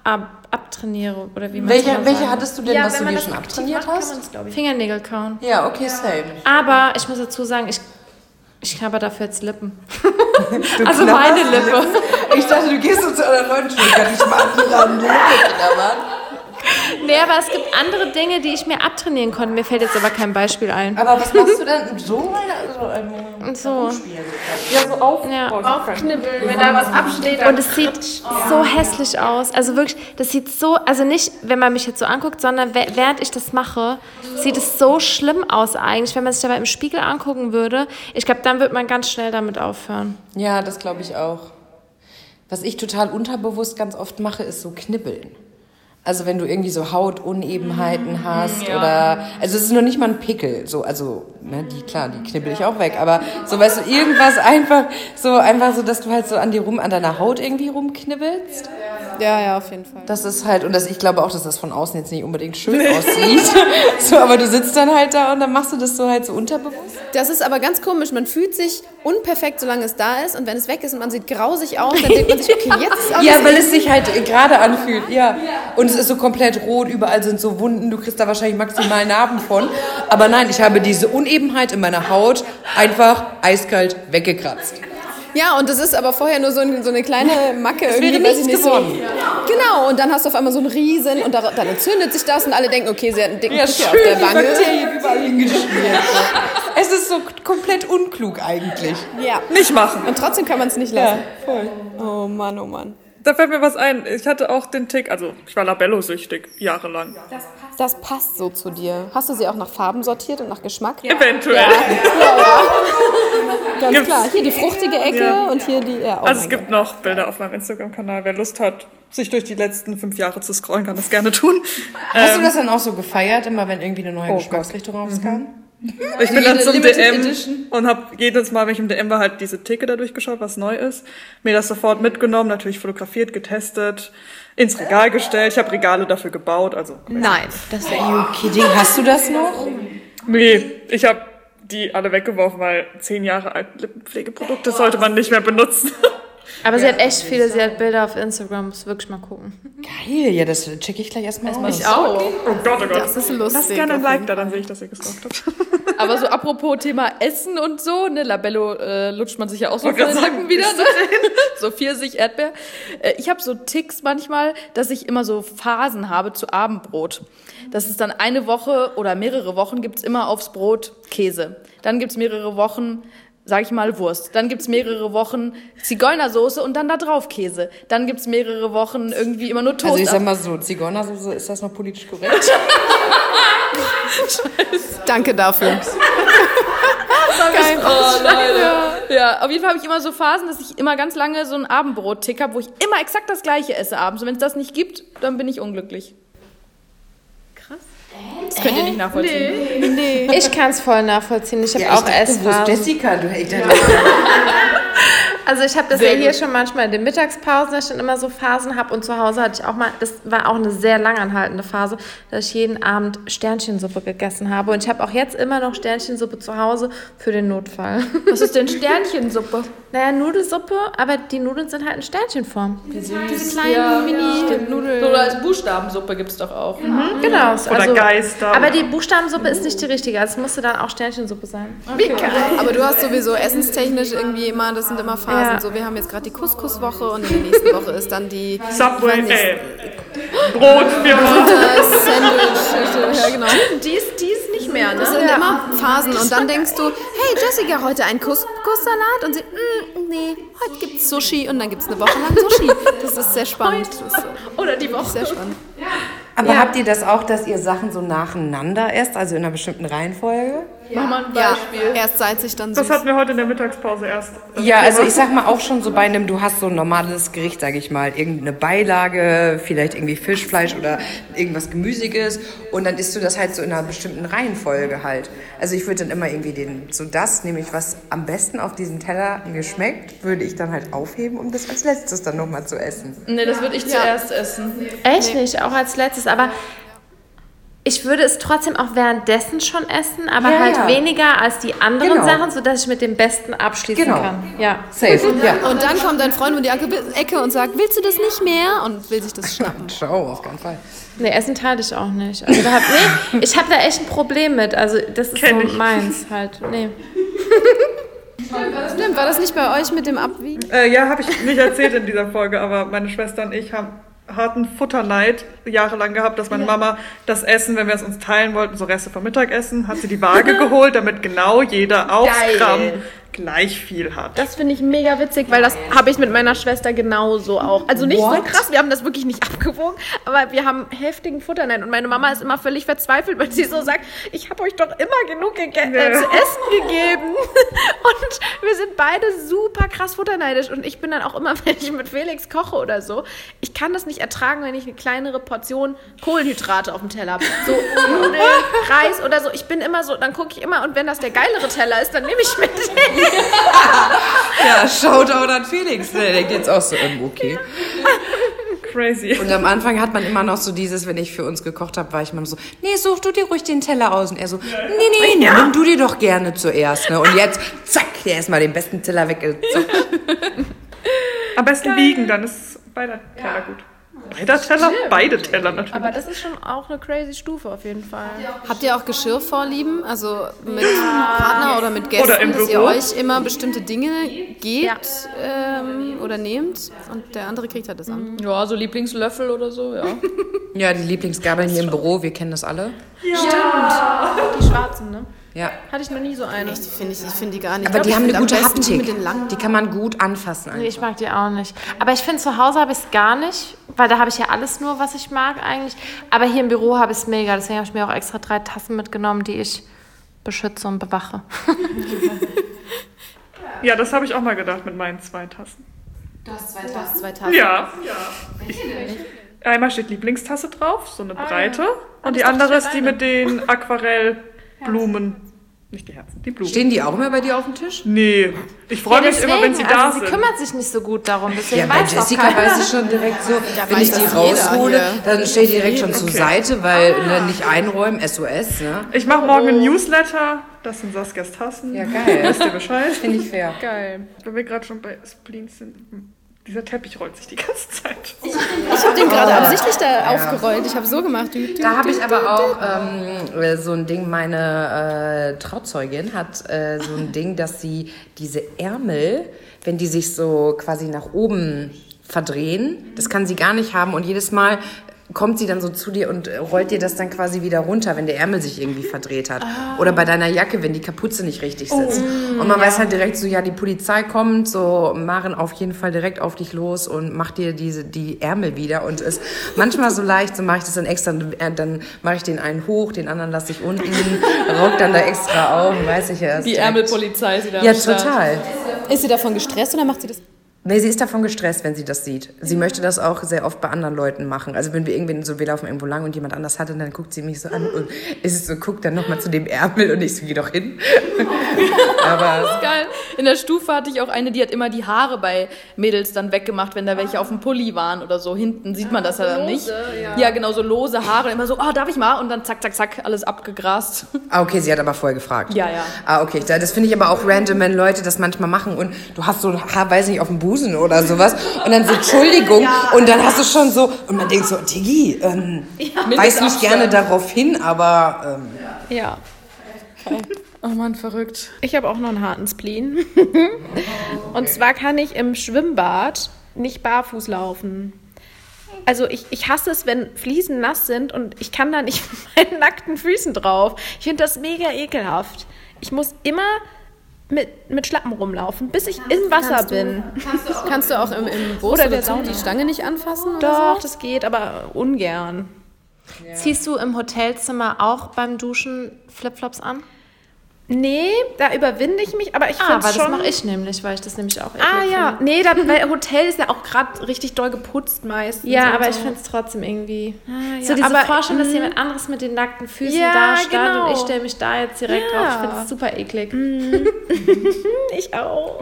ab, abtrainiere. Oder wie man Welche, das welche sagen. hattest du denn, ja, was wenn du man dir das schon abtrainiert macht, hast? Fingernägel kauen. Ja, okay, same. Aber ich muss dazu sagen, ich, ich knabber dafür jetzt Lippen. Du Also meine Lippe. Ich dachte, du gehst so zu anderen Leuten, Entschuldigung, kann ich mal an ihrer Lippe knabbern? Nee, aber es gibt andere Dinge, die ich mir abtrainieren konnte. Mir fällt jetzt aber kein Beispiel ein. Aber was machst du denn so? Also, ähm, so. Ja, so auf. Ja. Oh, so fein. Knibbeln, wenn da was absteht. Und es sieht so hässlich aus. Also wirklich, das sieht so, also nicht, wenn man mich jetzt so anguckt, sondern während ich das mache, sieht es so schlimm aus eigentlich. Wenn man sich dabei im Spiegel angucken würde, ich glaube, dann wird man ganz schnell damit aufhören. Ja, das glaube ich auch. Was ich total unterbewusst ganz oft mache, ist so knibbeln. Also wenn du irgendwie so Hautunebenheiten hast oder also es ist noch nicht mal ein Pickel, so also ne, die klar, die knibbel ich auch weg, aber so weißt du irgendwas einfach so einfach so, dass du halt so an dir rum an deiner Haut irgendwie rumknibbelst. Ja, ja, auf jeden Fall. Das ist halt und das ich glaube auch, dass das von außen jetzt nicht unbedingt schön aussieht. so, aber du sitzt dann halt da und dann machst du das so halt so unterbewusst. Das ist aber ganz komisch. Man fühlt sich unperfekt, solange es da ist. Und wenn es weg ist und man sieht grausig aus, dann denkt man sich, okay, jetzt ist alles Ja, weil es sich halt gerade anfühlt, ja. Und es ist so komplett rot, überall sind so Wunden, du kriegst da wahrscheinlich maximal Narben von. Aber nein, ich habe diese Unebenheit in meiner Haut einfach eiskalt weggekratzt. Ja, und das ist aber vorher nur so, ein, so eine kleine Macke. irgendwie, wäre weiß ich nicht, so. geworden. Genau, und dann hast du auf einmal so einen Riesen und da, dann entzündet sich das und alle denken, okay, sie hat einen dicken Ja, Pickel schön auf der die Wange. Bakterien überall hingeschmiert. Es ist so komplett unklug eigentlich. Ja. Nicht machen. Und trotzdem kann man es nicht lassen. voll. Oh Mann, oh Mann. Da fällt mir was ein. Ich hatte auch den Tick, also ich war Labello-süchtig, jahrelang. Das passt so zu dir. Hast du sie auch nach Farben sortiert und nach Geschmack? Eventuell. Ganz Gibt's- klar. Hier die fruchtige Ecke Ja. und hier die. Ja, oh Also es gibt noch Bilder auf meinem Instagram-Kanal. Wer Lust hat, sich durch die letzten fünf Jahre zu scrollen, kann das gerne tun. Hast du das dann auch so gefeiert, immer wenn irgendwie eine neue Oh Geschmacksrichtung rauskam? Ich bin dann zum Limited DM Edition. und habe jedes Mal, wenn ich im DM war, halt diese Theke da durchgeschaut, was neu ist. Mir das sofort mitgenommen, natürlich fotografiert, getestet, ins Regal gestellt. Ich habe Regale dafür gebaut. Also Nein, das wäre You kidding? Hast du das noch? nee, ich habe die alle weggeworfen, weil zehn Jahre alte Lippenpflegeprodukte sollte man nicht mehr benutzen. Aber sie hat echt viele, sie hat Bilder auf Instagram, muss wirklich mal gucken. Geil, ja, das checke ich gleich erstmal aus. auch. Oh Gott, oh Gott. Das ist lustig. Lasst gerne ein Like da, dann sehe ich, dass ihr gestalkt habt. Aber so apropos Thema Essen und so, ne, Labello äh, lutscht man sich ja auch so voll den sagen, wieder, ne? so Pfirsich, Erdbeer. Äh, ich habe so Ticks manchmal, dass ich immer so Phasen habe zu Abendbrot. Das ist dann eine Woche oder mehrere Wochen gibt's immer aufs Brot Käse. Dann gibt's mehrere Wochen sag ich mal, Wurst. Dann gibt's mehrere Wochen Zigeunersoße und dann da drauf Käse. Dann gibt's mehrere Wochen irgendwie immer nur Toast. Also ich sag mal so, Zigeunersoße, ist das noch politisch korrekt? Danke dafür. Oh, Leute. Ja, auf jeden Fall habe ich immer so Phasen, dass ich immer ganz lange so einen Abendbrot-Tick habe, wo ich immer exakt das gleiche esse abends. Und wenn es das nicht gibt, dann bin ich unglücklich. Das könnt ihr nicht nachvollziehen. Ich kann es voll nachvollziehen. Ich habe Ja, auch dachte, wo ist Essphasen. Jessica? Du, ich dachte, Also ich habe das Sehr ja hier gut. schon manchmal in den Mittagspausen, dass ich dann immer so Phasen habe. Und zu Hause hatte ich auch mal, das war auch eine sehr langanhaltende Phase, dass ich jeden Abend Sternchensuppe gegessen habe. Und ich habe auch jetzt immer noch Sternchensuppe zu Hause für den Notfall. Was ist denn Sternchensuppe? Naja, Nudelsuppe, aber die Nudeln sind halt in Sternchenform. Diese kleinen Mini-Nudeln. Oder als Buchstabensuppe gibt's doch auch. Genau. Oder Geister. Aber die Buchstabensuppe ist nicht die richtige. Also es musste dann auch Sternchensuppe sein. Aber du hast sowieso essenstechnisch irgendwie immer, das sind immer Phasen. Ja. So, wir haben jetzt gerade die Couscous-Woche und in der nächsten Woche ist dann die Subway, ich weiß ey. Brotfirma. äh, Sandwich. Ja, genau. Die ist, die ist nicht mehr, Das ne? sind immer Phasen und dann denkst du, hey Jessica, heute ein Couscous-Salat und sie, mm, nee, heute gibt's Sushi und dann gibt's eine Woche lang Sushi. Das ist sehr spannend. Das ist Oder die Woche. sehr spannend. Aber habt ihr das auch, dass ihr Sachen so nacheinander esst, also in einer bestimmten Reihenfolge? Mach mal ein Ja, Beispiel. erst salzig, dann süß. Das hatten wir heute in der Mittagspause erst. Ja, also ich sag mal auch schon so bei einem, du hast so ein normales Gericht, sag ich mal, irgendeine Beilage, vielleicht irgendwie Fisch, Fleisch oder irgendwas Gemüsiges und dann isst du das halt so in einer bestimmten Reihenfolge halt. Also ich würde dann immer irgendwie den, so das, nämlich was am besten auf diesem Teller mir schmeckt, würde ich dann halt aufheben, um das als letztes dann nochmal zu essen. Nee, das würde ich zuerst essen. Echt nicht, auch als letztes. Aber ich würde es trotzdem auch währenddessen schon essen, aber Ja, halt ja. weniger als die anderen Genau. Sachen, sodass ich mit dem Besten abschließen Genau. kann. Ja. Safe, ja. Und dann kommt dein Freund um die Ecke und sagt, willst du das nicht mehr? Und will sich das schnappen. Schau, auf keinen Fall. Nee, Essen teile ich auch nicht. Also hab, nee, ich habe da echt ein Problem mit. Also das ist Kenn so ich. meins halt. Nee. Stimmt, war das nicht bei euch mit dem Abwiegen? Äh, ja, habe ich nicht erzählt in dieser Folge, aber meine Schwester und ich haben harten Futterneid jahrelang gehabt, dass meine Mama das Essen, wenn wir es uns teilen wollten, so Reste vom Mittagessen, hat sie die Waage geholt, damit genau jeder aufs. Gramm gleich viel hat. Das finde ich mega witzig, weil das habe ich mit meiner Schwester genauso auch. Also nicht so What? krass, wir haben das wirklich nicht abgewogen, aber wir haben heftigen Futterneid und meine Mama ist immer völlig verzweifelt, weil sie so sagt, ich habe euch doch immer genug äh, zu essen gegeben. Und wir sind beide super krass futterneidisch und ich bin dann auch immer, wenn ich mit Felix koche oder so, ich kann das nicht ertragen, wenn ich eine kleinere Portion Kohlenhydrate auf dem Teller habe. So Nudeln, Reis oder so. Ich bin immer so, dann gucke ich immer und wenn das der geilere Teller ist, dann nehme ich mit. Ja, Shoutout an Felix. Der denkt jetzt auch so, okay. Crazy. Und am Anfang hat man immer noch so dieses, wenn ich für uns gekocht habe, war ich immer so, nee, such du dir ruhig den Teller aus. Und er so, nee, nee, nimm du dir doch gerne zuerst. Ne? Und jetzt, zack, der erstmal den besten Teller weggezockt. Am besten wiegen, dann ist beider Teller gut. Beider Teller? Beide Teller natürlich. Aber das ist schon auch eine crazy Stufe auf jeden Fall. Habt ihr auch Geschirrvorlieben? Also mit Partner oder mit Gästen, Oder im dass ihr euch immer bestimmte Dinge gebt ähm, oder nehmt und der andere kriegt halt das an. Ja, so Lieblingslöffel oder so, ja. Ja, die Lieblingsgabeln hier im Büro, wir kennen das alle. Die schwarzen, ne? Ja. Hatte ich noch nie so eine. Ich finde ich, ich find die gar nicht. Aber Ich die glaub, haben ich eine find gute Haptik. mit den langen Die kann man gut anfassen. Nee, Einfach. ich mag die auch nicht. Aber ich finde, zu Hause habe ich es gar nicht, weil da habe ich ja alles nur, was ich mag eigentlich. Aber hier im Büro habe ich es mega. Deswegen habe ich mir auch extra drei Tassen mitgenommen, die ich beschütze und bewache. Ja, das habe ich auch mal gedacht mit meinen zwei Tassen. Du hast zwei Tassen. Ja. Einmal steht Lieblingstasse drauf, so eine breite. Und die andere ich ist die mit den Aquarellblumen. Nicht die Herzen, die Blumen. Stehen die auch immer bei dir auf dem Tisch? Nee, ich freue mich immer, wenn sie da also sie sind. kümmert sich nicht so gut darum. Deswegen Ja, bei weiß auch Jessica keiner. weiß ich schon direkt so, wenn weiß ich die raushole, dann steht die direkt schon zur Seite, weil ne, nicht einräumen, SOS, ne? Ich mache morgen ein Newsletter. Das sind Saskias Tassen. Ja, geil. Wisst ihr Bescheid? Finde ich fair. Geil. Wenn wir gerade schon bei Spleens sind. Dieser Teppich rollt sich die ganze Zeit. Ich habe den gerade absichtlich da aufgerollt. Ich habe so gemacht. Du, du, Da habe ich aber auch ähm, äh, so ein Ding, meine äh, Trauzeugin hat äh, so ein Ding, dass sie diese Ärmel, wenn die sich so quasi nach oben verdrehen, das kann sie gar nicht haben und jedes Mal kommt sie dann so zu dir und äh, rollt dir das dann quasi wieder runter, wenn der Ärmel sich irgendwie verdreht hat. Oder bei deiner Jacke, wenn die Kapuze nicht richtig sitzt. und man weiß halt direkt so, ja, die Polizei kommt, so Maren auf jeden Fall direkt auf dich los und macht dir diese, die Ärmel wieder und ist manchmal so leicht, so mache ich das dann extra, äh, dann mache ich den einen hoch, den anderen lasse ich unten, rock dann da extra auf, weiß ich erst. Die direkt. Ärmelpolizei ist wieder Ja, Start. total. ist sie davon gestresst oder macht sie das? Nee, sie ist davon gestresst, wenn sie das sieht. Sie möchte das auch sehr oft bei anderen Leuten machen. Also wenn wir irgendwie so, wir laufen irgendwo lang und jemand anders hat, und dann guckt sie mich so an und ist es so, guckt dann nochmal zu dem Ärmel und ich so, geh doch hin. Aber Geil. In der Stufe hatte ich auch eine, die hat immer die Haare bei Mädels dann weggemacht, wenn da welche auf dem Pulli waren oder so. Hinten sieht man das ja dann nicht. Ja. genau, so lose Haare. Immer so, ah, darf ich mal? Und dann zack, zack, zack, alles abgegrast. Ah, okay, sie hat aber vorher gefragt. Ja, ja. Ah, okay. Da- Das finde ich aber auch random, wenn Leute das manchmal machen und du hast so ein Haar, weiß nicht, auf dem Busen oder sowas und dann so, Entschuldigung, und dann hast du schon so, und man denkt so, Tiggi, ähm, weiß nicht gerne darauf hin, aber ähm, Ja. Oh Mann, verrückt. Ich habe auch noch einen harten Spleen. Und zwar kann ich im Schwimmbad nicht barfuß laufen. Also ich, ich hasse es, wenn Fliesen nass sind und ich kann da nicht mit meinen nackten Füßen drauf. Ich finde das mega ekelhaft. Ich muss immer mit, mit Schlappen rumlaufen, bis ich im Wasser bin. Kannst du auch im, im Bus Oder oder, der so Sauna. die Stange nicht anfassen? Doch, Oder das geht, aber ungern. Ziehst du im Hotelzimmer auch beim Duschen Flipflops an? Nee, da überwinde ich mich, aber ich Ah, finde schon... das mache ich nämlich, weil ich das nämlich auch Ah ja, finde. nee, da, weil Hotel ist ja auch gerade richtig doll geputzt meistens. Ja, aber ich so. finde es trotzdem irgendwie. Ah, ja, So diese aber, Vorstellung, dass mm, jemand anderes mit den nackten Füßen Ja, da stand genau. und ich stelle mich da jetzt direkt Ja. drauf. Ich finde das super eklig. Ich auch.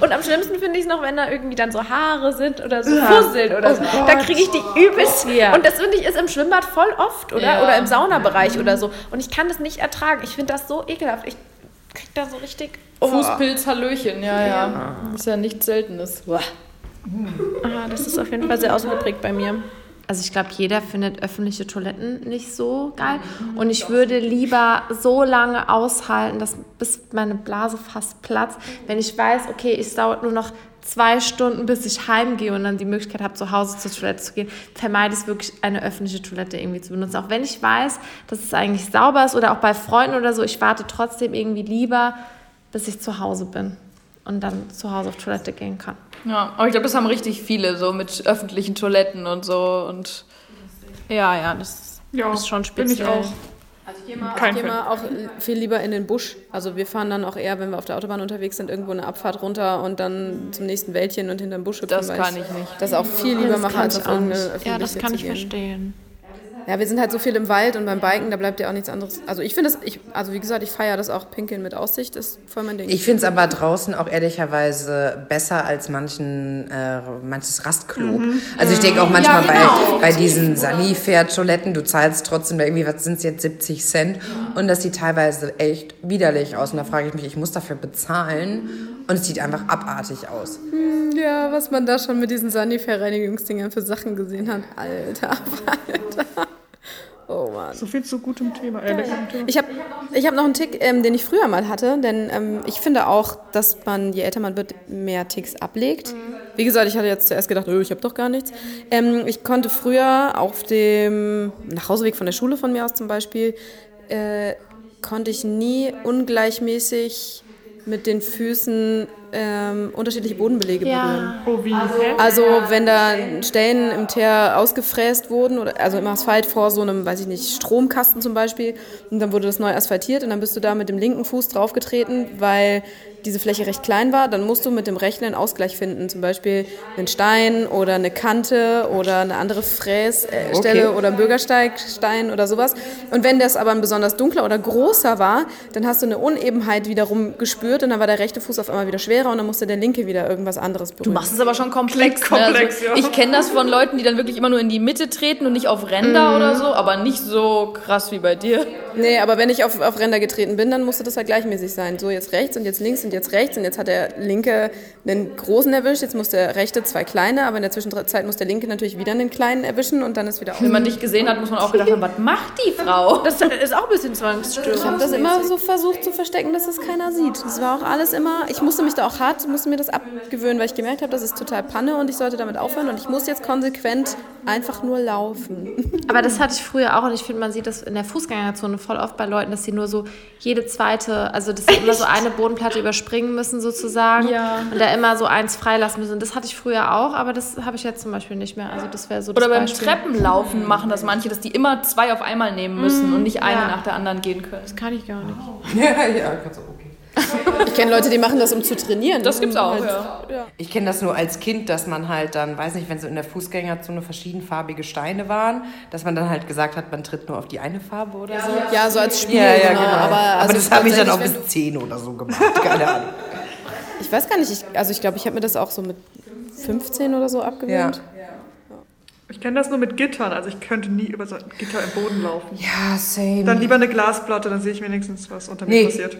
Und am schlimmsten finde ich es noch, wenn da irgendwie dann so Haare sind oder so Fusseln oder so. Da kriege ich die übelst. Ja. Und das finde ich ist im Schwimmbad voll oft, oder? Ja. Oder im Saunabereich oder so. Und ich kann das nicht ertragen. Ich finde das so ekelhaft. Ich krieg da so richtig. Oh. Fußpilz, Hallöchen, ja, ja. Ist ja nichts Seltenes. Uah. Ah, das ist auf jeden Fall sehr ausgeprägt bei mir. Also ich glaube, jeder findet öffentliche Toiletten nicht so geil. Und ich würde lieber so lange aushalten, dass bis meine Blase fast platzt, wenn ich weiß, okay, es dauert nur noch zwei Stunden, bis ich heimgehe und dann die Möglichkeit habe, zu Hause zur Toilette zu gehen, vermeide ich wirklich eine öffentliche Toilette irgendwie zu benutzen. Auch wenn ich weiß, dass es eigentlich sauber ist oder auch bei Freunden oder so, ich warte trotzdem irgendwie lieber, bis ich zu Hause bin und dann zu Hause auf Toilette gehen kann. Ja, aber ich glaube, das haben richtig viele, so mit öffentlichen Toiletten und so. Und Ja, ja, das Ja, ist schon bin ich speziell. auch. Kein Ich gehe mal auch viel lieber in den Busch. Also wir fahren dann auch eher, wenn wir auf der Autobahn unterwegs sind, irgendwo eine Abfahrt runter und dann zum nächsten Wäldchen und hinterm Busch hüpfen. Das kann ich nicht. Das auch viel lieber mache, als auf irgendeine öffentliche Ja, das kann ich gehen. verstehen. Ja, wir sind halt so viel im Wald und beim Biken, da bleibt ja auch nichts anderes. Also ich finde das, ich, also wie gesagt, ich feiere das auch Pinkeln mit Aussicht, ist voll mein Ding. Ich finde es aber draußen auch ehrlicherweise besser als manchen, äh, manches Rastklo. Also ich denke auch manchmal bei, bei diesen Sanifair-Toiletten, du zahlst trotzdem da irgendwie, was sind es jetzt, 70 Cent. Und das sieht teilweise echt widerlich aus. Und da frage ich mich, ich muss dafür bezahlen. Und es sieht einfach abartig aus. ja, was man da schon mit diesen Sanifair-Reinigungsdingern für Sachen gesehen hat. Alter, Alter. Oh Mann. So viel zu gutem Thema, äh, Thema. Ich habe ich hab noch einen Tick, ähm, den ich früher mal hatte, denn ähm, ich finde auch, dass man, je älter man wird, mehr Ticks ablegt. Wie gesagt, ich hatte jetzt zuerst gedacht, oh, ich habe doch gar nichts. Ähm, ich konnte früher auf dem Nachhauseweg von der Schule von mir aus zum Beispiel, äh, konnte ich nie ungleichmäßig mit den Füßen ähm, unterschiedliche Bodenbelege berühren. Oh? Hä? Also wenn da Stellen im Teer ausgefräst wurden, oder, also im Asphalt vor so einem, weiß ich nicht, Stromkasten zum Beispiel, und dann wurde das neu asphaltiert und dann bist du da mit dem linken Fuß draufgetreten, weil diese Fläche recht klein war, dann musst du mit dem rechten einen Ausgleich finden, zum Beispiel einen Stein oder eine Kante oder eine andere Frässtelle äh, Okay. oder ein Bürgersteigstein oder sowas. Und wenn das aber ein besonders dunkler oder großer war, dann hast du eine Unebenheit wiederum gespürt und dann war der rechte Fuß auf einmal wieder schwerer und dann musste der linke wieder irgendwas anderes berühren. Du machst es aber schon komplex. Komplex, ne? also, ja. Ich kenne das von Leuten, die dann wirklich immer nur in die Mitte treten und nicht auf Ränder Mhm. oder so, aber nicht so krass wie bei dir. Nee, aber wenn ich auf, auf Ränder getreten bin, dann musste das halt gleichmäßig sein. So jetzt rechts und jetzt links und jetzt rechts und jetzt hat der linke einen großen erwischt, jetzt muss der rechte zwei kleine, aber in der Zwischenzeit muss der linke natürlich wieder einen kleinen erwischen und dann ist wieder auch. Wenn man dich gesehen hat, muss man auch gedacht haben, was macht die Frau? Das ist auch ein bisschen Zwangsstörung. Ich habe das immer so versucht zu verstecken, dass das keiner sieht. Das war auch alles immer, ich musste mich da auch hart, musste mir das abgewöhnen, weil ich gemerkt habe, das ist total Panne und ich sollte damit aufhören und ich muss jetzt konsequent einfach nur laufen. Aber das hatte ich früher auch und ich finde, man sieht das in der Fußgängerzone voll oft bei Leuten, dass sie nur so jede zweite, also dass sie immer so eine Bodenplatte überspringen müssen sozusagen Ja. und da immer so eins freilassen müssen. Und das hatte ich früher auch, aber das habe ich jetzt zum Beispiel nicht mehr. Also das wäre so das Oder beim Beispiel. Treppenlaufen machen das manche, dass die immer zwei auf einmal nehmen müssen und nicht eine ja. nach der anderen gehen können. kann ich gar nicht. Ja, ja, ganz okay. Ich kenne Leute, die machen das, um zu trainieren. Das gibt's auch, Halt- ja. Ich kenne das nur als Kind, dass man halt dann, weiß nicht, wenn so in der Fußgängerzone verschiedenfarbige Steine waren, dass man dann halt gesagt hat, man tritt nur auf die eine Farbe oder so. Ja, so als Spiel, Ja, ja, genau. genau. Aber, Aber, also das habe ich dann auch bis 10 oder so gemacht. Keine Ahnung. Ich weiß gar nicht, ich, also ich glaube, ich habe mir das auch so mit 15 oder so abgewöhnt. Ich kenne das nur mit Gittern, also ich könnte nie über so ein Gitter im Boden laufen. Ja, same. Dann lieber eine Glasplatte, dann sehe ich wenigstens, was unter mir Nee. passiert.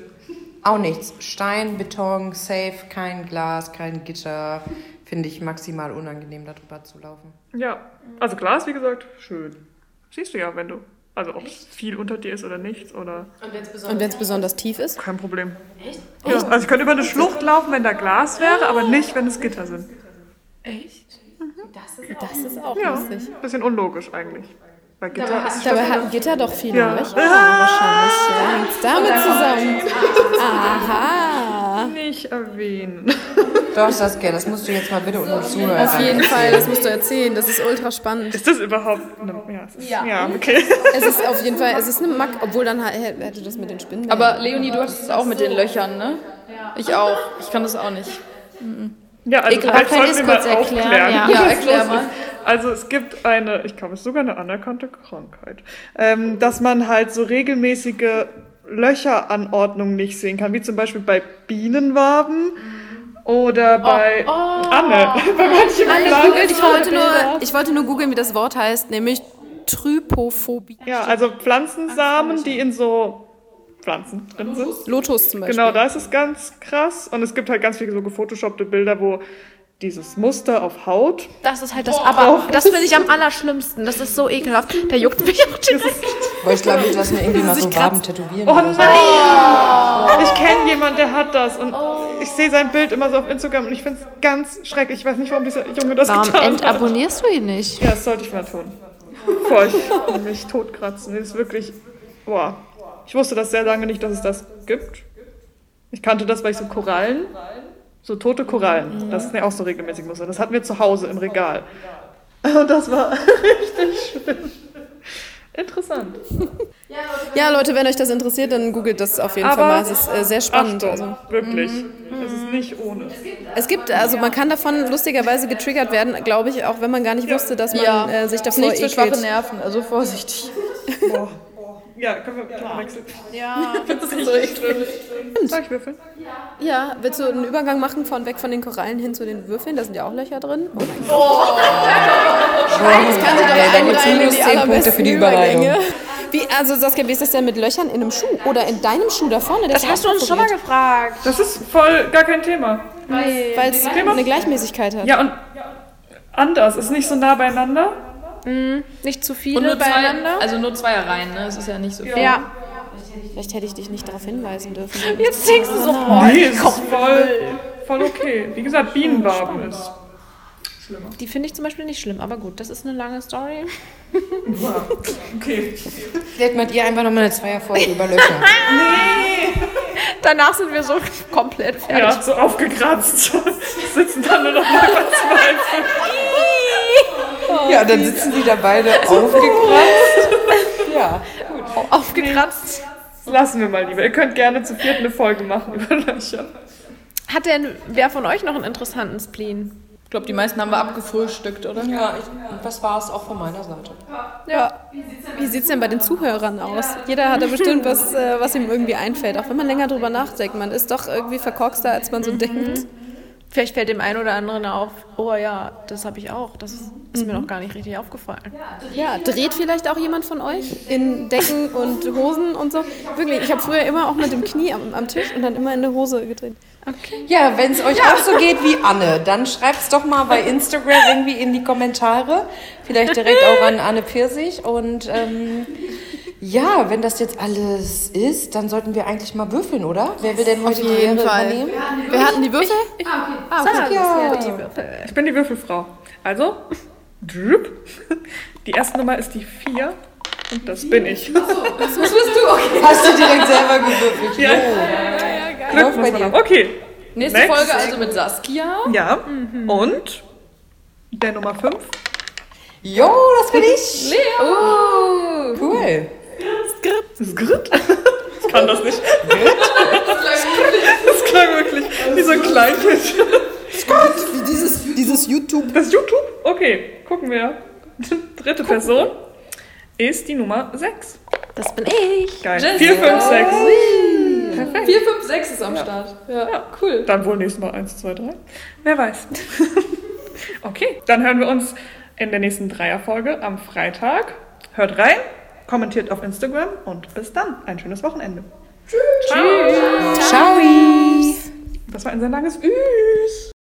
Auch nichts. Stein, Beton, safe, kein Glas, kein Gitter. Finde ich maximal unangenehm, darüber zu laufen. Ja, also Glas, wie gesagt, schön. Siehst du ja, wenn du Also ob es viel unter dir ist oder nichts oder Und wenn es besonders tief ist? kein Problem. Echt? Ja, also ich könnte über eine Schlucht laufen, wenn da Glas wäre, aber nicht, wenn es Gitter sind. Das ist auch Ja, lustig. bisschen unlogisch eigentlich. Weil Gitter ist Dabei hat Gitter doch viele Ja. Löcher. Wahrscheinlich. Ja, damit zusammen. Aha. nicht erwähnen. Doch, Saskia, das musst du jetzt mal bitte unseren Zuhörern Auf jeden Fall, das musst du erzählen. Das ist ultra spannend. Ist das überhaupt eine, ja, es ist, ja. okay. Es ist auf jeden Fall, es ist eine Mack, obwohl dann hä- hätte das mit den Spinnen. Aber Leonie, du hattest es auch mit den Löchern, ne? Ich auch. Ich kann das auch nicht. Ja, also Ekelhaft. sollten Kann wir ich mal das kurz erklären? aufklären. Ja. Ja, erklär mal. Also es gibt eine, ich glaube, es ist sogar eine anerkannte Krankheit, ähm, dass man halt so regelmäßige Löcheranordnungen nicht sehen kann, wie zum Beispiel bei Bienenwaben oder bei Anne. bei manchen Pflanzen. ich, wollte nur, ich wollte nur googeln, wie das Wort heißt, nämlich Trypophobie. Ja, also Pflanzensamen, die in so Pflanzen drin sind. Lotus zum Beispiel. Genau, da ist es ganz krass. Und es gibt halt ganz viele so gefotoshoppte Bilder, wo dieses Muster auf Haut. Das ist halt das, aber das finde ich am allerschlimmsten. Das ist so ekelhaft. Da juckt mich auch direkt. Weil ich glaube, ich lasse mir irgendwie mal so Waben tätowieren. Oh nein! Ich kenne jemanden, der hat das. Und ich sehe sein Bild immer so auf Instagram und ich finde es ganz schrecklich. Ich weiß nicht, warum dieser Junge das Warum getan hat. entabonnierst du ihn nicht? Ja, das sollte ich mal tun. Bevor ich mich totkratzen. Das ist wirklich. Boah. Ich wusste das sehr lange nicht, dass es das gibt. Ich kannte das, weil ich so Korallen. So tote Korallen. Das ist ja auch so regelmäßig Muster. Das hatten wir zu Hause im Regal. Und das war richtig schlimm. Interessant. Ja, Leute, wenn euch das interessiert, dann googelt das auf jeden Aber- Fall mal. Es ist äh, sehr spannend. Achtung, Also, wirklich. Es ist nicht ohne. es gibt, also man kann davon lustigerweise getriggert werden, glaube ich, auch wenn man gar nicht wusste, dass man Ja. äh, sich davor nichts für schwache ekelt. Nerven, also vorsichtig. Boah. Ja, können wir, können wir wechseln? Das ist so echt schlimm. Soll ich würfeln? Ja, willst du einen Übergang machen von weg von den Korallen hin zu den Würfeln? Da sind ja auch Löcher drin. Oh mein Gott. Das kann sich doch Nee, da gibt's einreihen in minus die 10 Punkte für die Überleitung. Übergänge. Wie, also Saskia, wie ist das denn mit Löchern in einem Schuh? Oder in deinem Schuh da vorne? Das hast du uns schon mal gefragt. Das ist voll gar kein Thema. Weil es eine Gleichmäßigkeit hat. Ja, und anders. Ist nicht so nah beieinander. Nicht zu Und viele nur zwei, beieinander. also nur zwei Reihen, ne? Es ist ja nicht so viel. ja. Vielleicht hätte ich dich nicht darauf hinweisen dürfen. Jetzt denkst du so, boah, Nee, ist voll, voll okay. Wie gesagt, Bienenwaben ist. die finde ich zum Beispiel nicht schlimm. Aber gut, das ist eine lange Story. Okay. Vielleicht macht ihr einfach nochmal eine Zweierfolge über Löcher. Danach sind wir so komplett fertig. Ja, so aufgekratzt. Sitzen dann nur noch mal verzweifelt. Ja, und dann sitzen die da beide aufgekratzt. Ja. Aufgekratzt. Lassen wir mal lieber. Ihr könnt gerne zu viert eine Folge machen über Löcher. Hat denn wer von euch noch einen interessanten Spleen? Ich glaube, die meisten haben wir abgefrühstückt, oder? Ja, ich, das war es auch von meiner Seite. Ja. Wie sieht es denn bei den Zuhörern aus? Jeder hat da bestimmt was, äh, was ihm irgendwie einfällt. Auch wenn man länger drüber nachdenkt. Man ist doch irgendwie verkorkster, als man so denkt. Vielleicht fällt dem einen oder anderen auf, oh ja, das habe ich auch. Das ist, mir noch gar nicht richtig aufgefallen. Ja, dreht vielleicht auch jemand von euch in Decken und Hosen und so? Wirklich, ich habe früher immer auch mit dem Knie am, am Tisch und dann immer in eine Hose gedreht. Ja, wenn es euch auch so geht wie Anne, dann schreibt's doch mal bei Instagram irgendwie in die Kommentare. Vielleicht direkt auch an Anne Pfirsich. Und ähm, ja, wenn das jetzt alles ist, dann sollten wir eigentlich mal würfeln, oder? Wer will denn heute die Fall. übernehmen? Wir hatten die Würfel? Ah, okay. Ich bin die Würfelfrau. Also, drup. die erste Nummer ist die 4. Und das bin ich. Hast du direkt selber gewürfelt? Ja. Läuft Glück bei muss man dir. haben. Okay. Nächste Next. Folge also mit Saskia. Ja. Und der Nummer 5. Jo, das bin ich. Oh, cool. Skrt. Ich kann das nicht. Das klang wirklich wie so ein Kleinkind. Dieses, dieses YouTube. Das ist YouTube? Okay, gucken wir. Dritte Person ist die Nummer 6. Das bin ich. Geil. Jessica. 4, 5, 6. 4, 5, 6 ist am Start. Ja, cool. Dann wohl nächstes Mal 1, 2, 3. Wer weiß. Okay, dann hören wir uns in der nächsten Dreierfolge am Freitag. Hört rein, kommentiert auf Instagram und bis dann. Ein schönes Wochenende. Ciao. Das war ein sehr langes Üs.